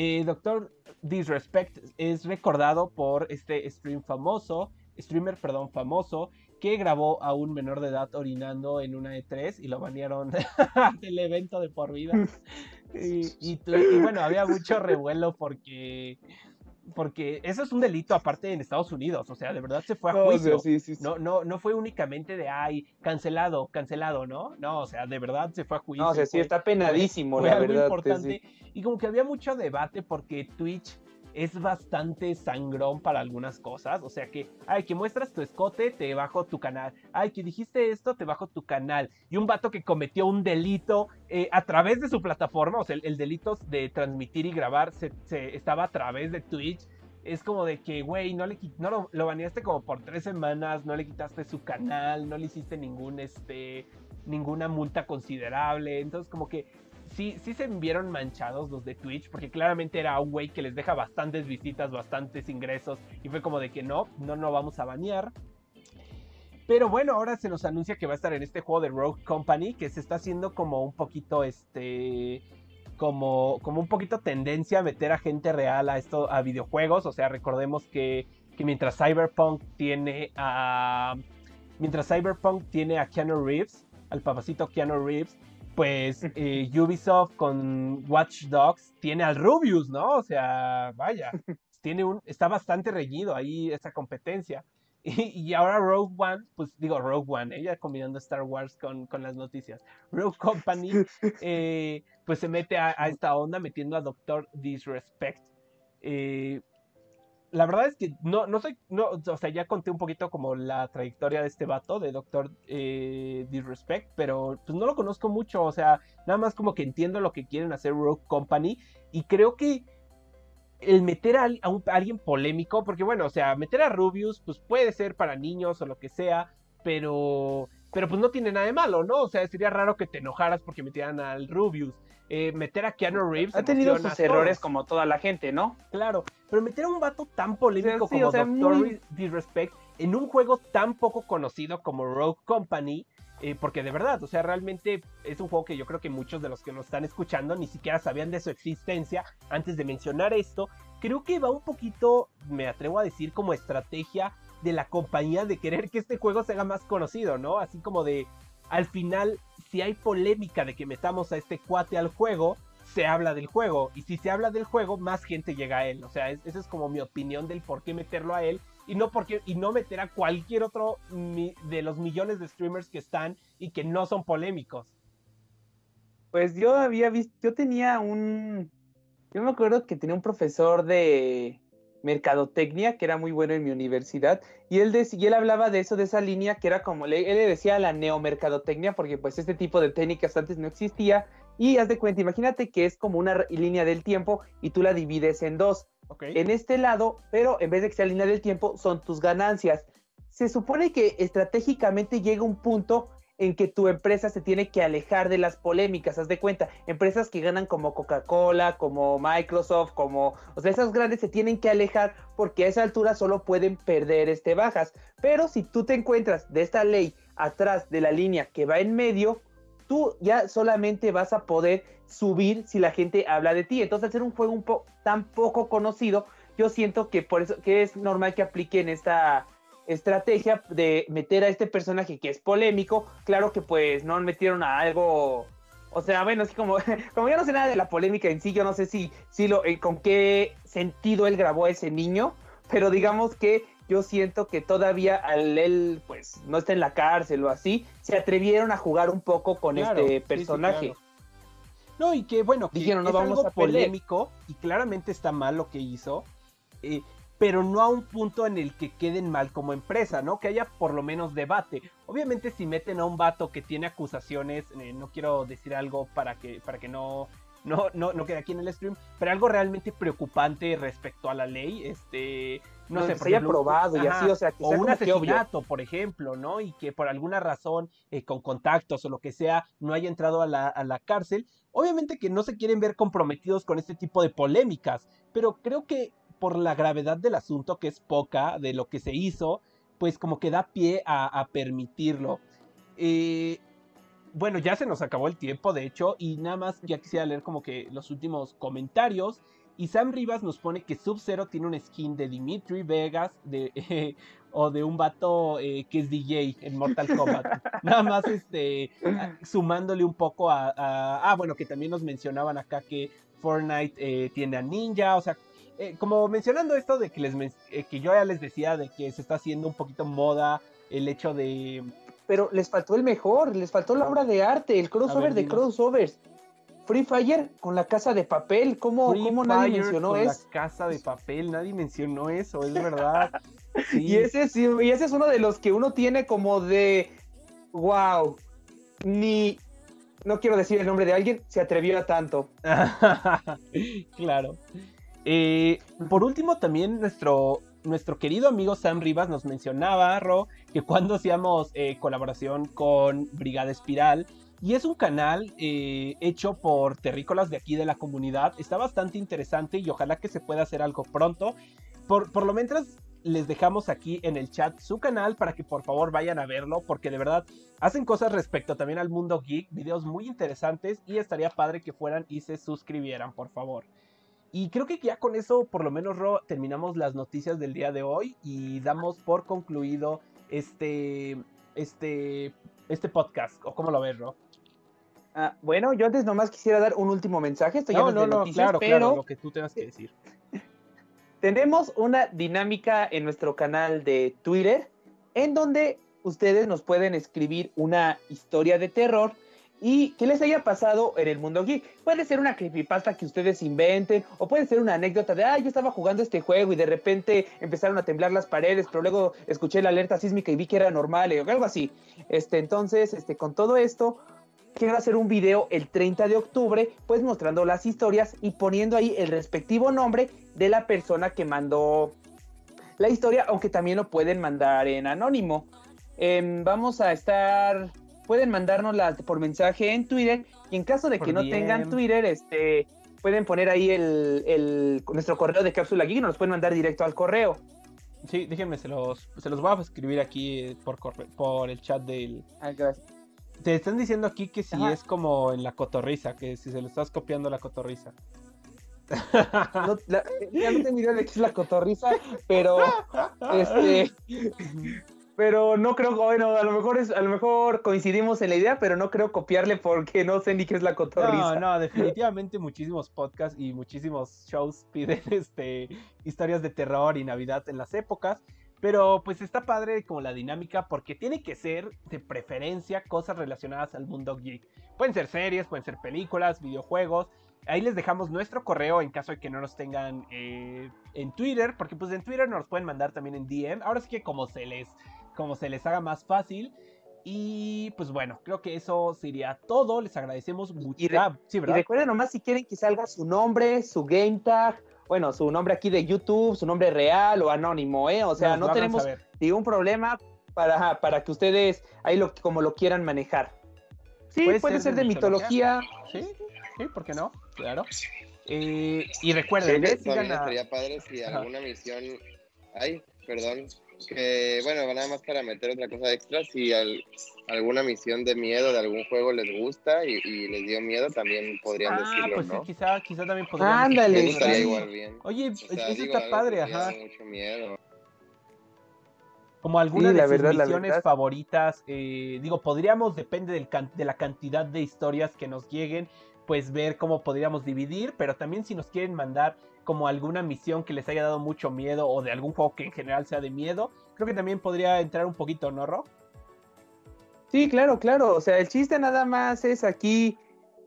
Eh, Doctor Disrespect es recordado por este stream famoso, streamer, perdón, famoso, que grabó a un menor de edad orinando en una E3 y lo banearon del evento de por vida. y, bueno, había mucho revuelo porque porque eso es un delito aparte en Estados Unidos, o sea, de verdad se fue a juicio. No, no, no fue únicamente de ay, cancelado, cancelado, ¿no? No, o sea, de verdad se fue a juicio. No, o sea, sí está penadísimo, la verdad. Importante. Y como que había mucho debate porque Twitch es bastante sangrón para algunas cosas. O sea que, ay, que muestras tu escote, te bajo tu canal. Ay, que dijiste esto, te bajo tu canal. Y un vato que cometió un delito eh, a través de su plataforma, o sea, el, delito de transmitir y grabar se, estaba a través de Twitch. Es como de que, güey, no, le, no lo, lo baneaste como por tres semanas, no le quitaste su canal, no le hiciste ningún, este, ninguna multa considerable. Entonces, como que sí, sí se vieron manchados los de Twitch, porque claramente era un güey que les deja bastantes visitas, bastantes ingresos, y fue como de que no, no, no vamos a banear. Pero bueno, ahora se nos anuncia que va a estar en este juego de Rogue Company, que se está haciendo como un poquito, este, como, como un poquito tendencia a meter a gente real a esto, a videojuegos. O sea, recordemos que, que mientras Cyberpunk tiene a, mientras Cyberpunk tiene a Keanu Reeves, al papacito Keanu Reeves, pues eh, Ubisoft con Watch Dogs tiene al Rubius, ¿no? O sea, vaya, tiene un, está bastante reñido ahí esa competencia. Y, ahora Rogue One, pues digo Rogue One, ella combinando Star Wars con, con las noticias. Rogue Company, eh, pues se mete a, esta onda metiendo a Doctor Disrespect. Eh, la verdad es que no, no soy, no, o sea, ya conté un poquito como la trayectoria de este vato, de Doctor eh, Disrespect, pero pues no lo conozco mucho, o sea, nada más como que entiendo lo que quieren hacer Rogue Company y creo que el meter a, alguien polémico, porque bueno, o sea, meter a Rubius, pues puede ser para niños o lo que sea, pero, pero pues no tiene nada de malo, ¿no? O sea, sería raro que te enojaras porque metieran al Rubius. Eh, meter a Keanu Reeves. Ha tenido sus errores como toda la gente, ¿no? Claro, pero meter a un vato tan polémico como Doctor Disrespect en un juego tan poco conocido como Rogue Company, eh, porque de verdad, o sea, realmente es un juego que yo creo que muchos de los que nos están escuchando ni siquiera sabían de su existencia antes de mencionar esto. Creo que va un poquito, me atrevo a decir, como estrategia de la compañía de querer que este juego se haga más conocido, ¿no? Así como de, al final si hay polémica de que metamos a este cuate al juego, se habla del juego. Y si se habla del juego, más gente llega a él. O sea, esa es como mi opinión del por qué meterlo a él. Y no, porque, y no meter a cualquier otro de los millones de streamers que están y que no son polémicos. Pues yo había visto, yo tenía un, yo me acuerdo que tenía un profesor de, mercadotecnia, que era muy bueno en mi universidad, y él, y él hablaba de eso, de esa línea que era como, él le decía la neomercadotecnia, porque pues este tipo de técnicas antes no existía, y haz de cuenta, imagínate que es como una línea del tiempo y tú la divides en dos. En este lado, pero en vez de que sea línea del tiempo, son tus ganancias. Se supone que estratégicamente llega un punto en que tu empresa se tiene que alejar de las polémicas, haz de cuenta, empresas que ganan como Coca-Cola, como Microsoft, como, o sea, esas grandes se tienen que alejar porque a esa altura solo pueden perder este bajas, pero si tú te encuentras de esta ley atrás de la línea que va en medio, tú ya solamente vas a poder subir si la gente habla de ti. Entonces, al un juego un poco tan poco conocido, yo siento que por eso que es normal que apliquen esta estrategia de meter a este personaje que es polémico. Claro que pues no metieron a algo. O sea, bueno, es que como, como yo no sé nada de la polémica en sí, yo no sé si, si lo, eh, con qué sentido él grabó a ese niño, pero digamos que yo siento que todavía al él, pues, no está en la cárcel o así, se atrevieron a jugar un poco con este personaje. No, y que bueno, que Dijeron, no vamos a polémico y claramente está mal lo que hizo. Eh, pero no a un punto en el que queden mal como empresa, ¿no? Que haya por lo menos debate. Obviamente si meten a un vato que tiene acusaciones, eh, no quiero decir algo para que, para que no no, no, no queda aquí en el stream, pero algo realmente preocupante respecto a la ley, este, no, sé, se haya probado y así, o sea, que o un asesinato, por ejemplo, ¿no? Y que por alguna razón, eh, con contactos o lo que sea, no haya entrado a la, a la cárcel. Obviamente que no se quieren ver comprometidos con este tipo de polémicas, pero creo que por la gravedad del asunto, que es poca de lo que se hizo, pues como que da pie a, permitirlo. Eh, bueno, ya se nos acabó el tiempo, de hecho, y nada más ya quisiera leer como que los últimos comentarios. Y Sam Rivas nos pone que Sub-Zero tiene un skin de Dimitri Vegas de, o de un vato eh, que es DJ en Mortal Kombat. Nada más este, sumándole un poco a, Ah, bueno, que también nos mencionaban acá que Fortnite eh, tiene a Ninja. O sea, eh, como mencionando esto de que, les, que yo ya les decía de que se está haciendo un poquito moda el hecho de... Pero les faltó el mejor, les faltó la obra de arte, el crossover de crossovers. Free Fire con la casa de papel, ¿cómo, ¿cómo nadie mencionó con eso? La casa de papel, nadie mencionó eso, es verdad. y, ese, y ese es uno de los que uno tiene como de, wow, ni, no quiero decir el nombre de alguien, se atrevió a tanto. claro. Eh, por último, también nuestro, nuestro querido amigo Sam Rivas nos mencionaba, Ro, que cuando hacíamos eh, colaboración con Brigada Espiral, y es un canal eh, hecho por terrícolas de aquí de la comunidad. Está bastante interesante y ojalá que se pueda hacer algo pronto. Por, por lo mientras les dejamos aquí en el chat su canal para que por favor vayan a verlo porque de verdad hacen cosas respecto también al mundo geek, videos muy interesantes y estaría padre que fueran y se suscribieran por favor. Y creo que ya con eso por lo menos Ro, terminamos las noticias del día de hoy y damos por concluido este este este podcast o cómo lo ves Ro. Ah, bueno, yo antes nomás quisiera dar un último mensaje. Estoy no, no, no, claro, pero claro, lo que tú tengas que decir. Tenemos una dinámica en nuestro canal de Twitter en donde ustedes nos pueden escribir una historia de terror y que les haya pasado en el mundo geek. Puede ser una creepypasta que ustedes inventen, o puede ser una anécdota de, ah, yo estaba jugando este juego y de repente empezaron a temblar las paredes, pero luego escuché la alerta sísmica y vi que era normal, o algo así. Este, entonces, este, con todo esto, quiero hacer un video el 30 de octubre, pues mostrando las historias y poniendo ahí el respectivo nombre de la persona que mandó la historia, aunque también lo pueden mandar en anónimo. Em, vamos a estar, pueden mandárnosla por mensaje en Twitter y en caso de que no tengan Twitter, este, pueden poner ahí el, nuestro correo de cápsula geek y nos los pueden mandar directo al correo. Sí, déjenme, se los, se los voy a escribir aquí por, por el chat del, ah, gracias. Te están diciendo aquí que si es como en la cotorriza, que si se lo estás copiando la cotorriza. No, ya no tengo idea de qué es la cotorriza, pero este pero no creo, bueno, a lo mejor es, a lo mejor coincidimos en la idea, pero no creo copiarle porque no sé ni qué es la cotorriza. No, no, definitivamente muchísimos podcasts y muchísimos shows piden este historias de terror y Navidad en las épocas. Pero pues está padre como la dinámica porque tiene que ser de preferencia cosas relacionadas al mundo geek. Pueden ser series, pueden ser películas, videojuegos. Ahí les dejamos nuestro correo en caso de que no nos tengan eh, en Twitter, porque pues en Twitter nos pueden mandar también en DM. Ahora sí que como se les, como se les haga más fácil. Y pues bueno, creo que eso sería todo. Les agradecemos mucho. Y, y recuerden nomás si quieren que salga su nombre, su game tag bueno, su nombre aquí de YouTube, su nombre real o anónimo, ¿eh? O sea, no tenemos ningún problema para, para que ustedes ahí lo, como lo quieran manejar. Sí, puede, ser, de, mitología. Sí, sí, ¿por qué no? Claro. Eh, y recuerden, ¿eh? Sería padre si alguna misión... Ay, perdón, que bueno, nada más para meter otra cosa extra, si alguna misión de miedo de algún juego les gusta y, les dio miedo, también podrían ah, decirlo, pues ¿no? Sí, quizá, quizá también podrían. Ándale. igual bien. Oye, eso está padre, ajá. Mucho miedo. Como algunas de sus misiones favoritas, eh, digo, podríamos, depende del de la cantidad de historias que nos lleguen, pues ver cómo podríamos dividir, pero también si nos quieren mandar como alguna misión que les haya dado mucho miedo o de algún juego que en general sea de miedo, creo que también podría entrar un poquito, ¿no, Ro? Sí, claro, claro. O sea, el chiste nada más es aquí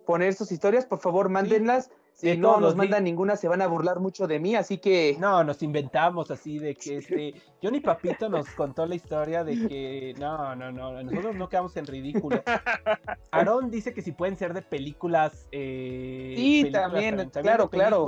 poner sus historias. Por favor, mándenlas. si no nos mandan ninguna se van a burlar mucho de mí, así que... No, nos inventamos así de que este... Johnny Papito nos contó la historia de que... No, no, no, nosotros no quedamos en ridículo. Aaron dice que si pueden ser de películas... Eh, sí, también, claro, claro.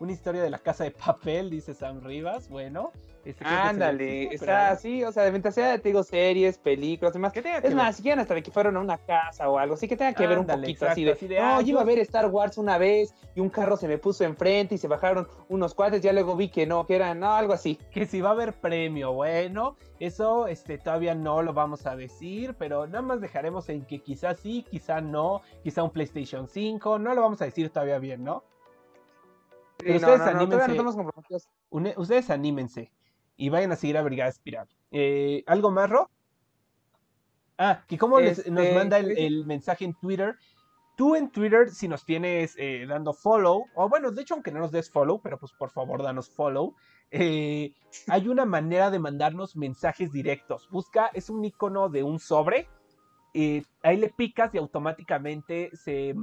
Una historia de la casa de papel, dice Sam Rivas, bueno. Ándale, está así, o sea, de fantasía te digo series, películas, demás. Que tenga es más, si quieren hasta de que fueron a una casa o algo, sí que tenga que ver un poquito así de, no, ah, yo iba a ver Star Wars una vez y un carro se me puso enfrente y se bajaron unos cuates, ya luego vi que no, que eran, no, algo así. Que si va a haber premio, bueno, eso este, todavía no lo vamos a decir, pero nada más dejaremos en que quizás sí, quizá no, quizá un PlayStation 5, no lo vamos a decir todavía bien, ¿no? Ustedes anímense. ustedes anímense y vayan a seguir a Brigada Espiral. Eh, ¿Algo más, Ro? Ah, que cómo nos este, manda el, mensaje en Twitter. Tú en Twitter, si nos tienes eh, dando follow, o bueno, de hecho, aunque no nos des follow, pero pues por favor, danos follow. Eh, hay una manera de mandarnos mensajes directos. Busca, es un icono de un sobre. Ahí le picas y automáticamente se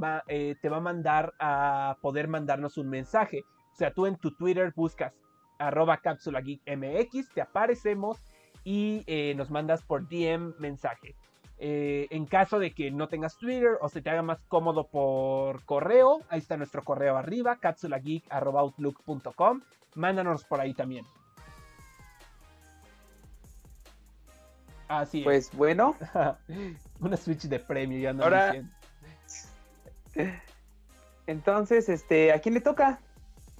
te va a mandar a poder mandarnos un mensaje. O sea, tú en tu Twitter buscas arroba cápsula geek mx, te aparecemos y eh, nos mandas por DM mensaje. Eh, en caso de que no tengas Twitter o se te haga más cómodo por correo, ahí está nuestro correo arriba, capsulageek.outlook.com. Mándanos por ahí también. Así Pues bueno. Una Switch de premio, ya no Ahora... Entonces, este, ¿a quién le toca?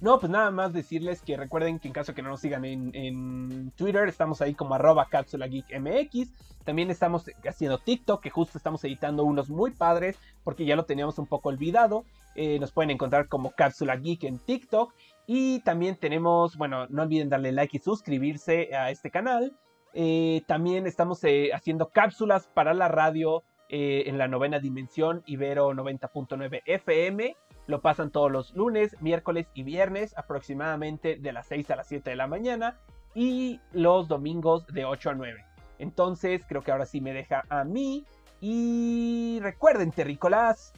No, pues nada más decirles que recuerden que en caso que no nos sigan en, Twitter, estamos ahí como arroba cápsula geek MX. También estamos haciendo TikTok, que justo estamos editando unos muy padres, porque ya lo teníamos un poco olvidado. Eh, nos pueden encontrar como cápsula geek en TikTok. Y también tenemos, bueno, no olviden darle like y suscribirse a este canal. Eh, también estamos eh, haciendo cápsulas para la radio en la novena dimensión Ibero 90.9 FM. Lo pasan todos los lunes, miércoles y viernes, aproximadamente de las 6 a las 7 de la mañana. Y los domingos de 8 a 9. Entonces, creo que ahora sí me deja a mí. Y recuerden, terrícolas,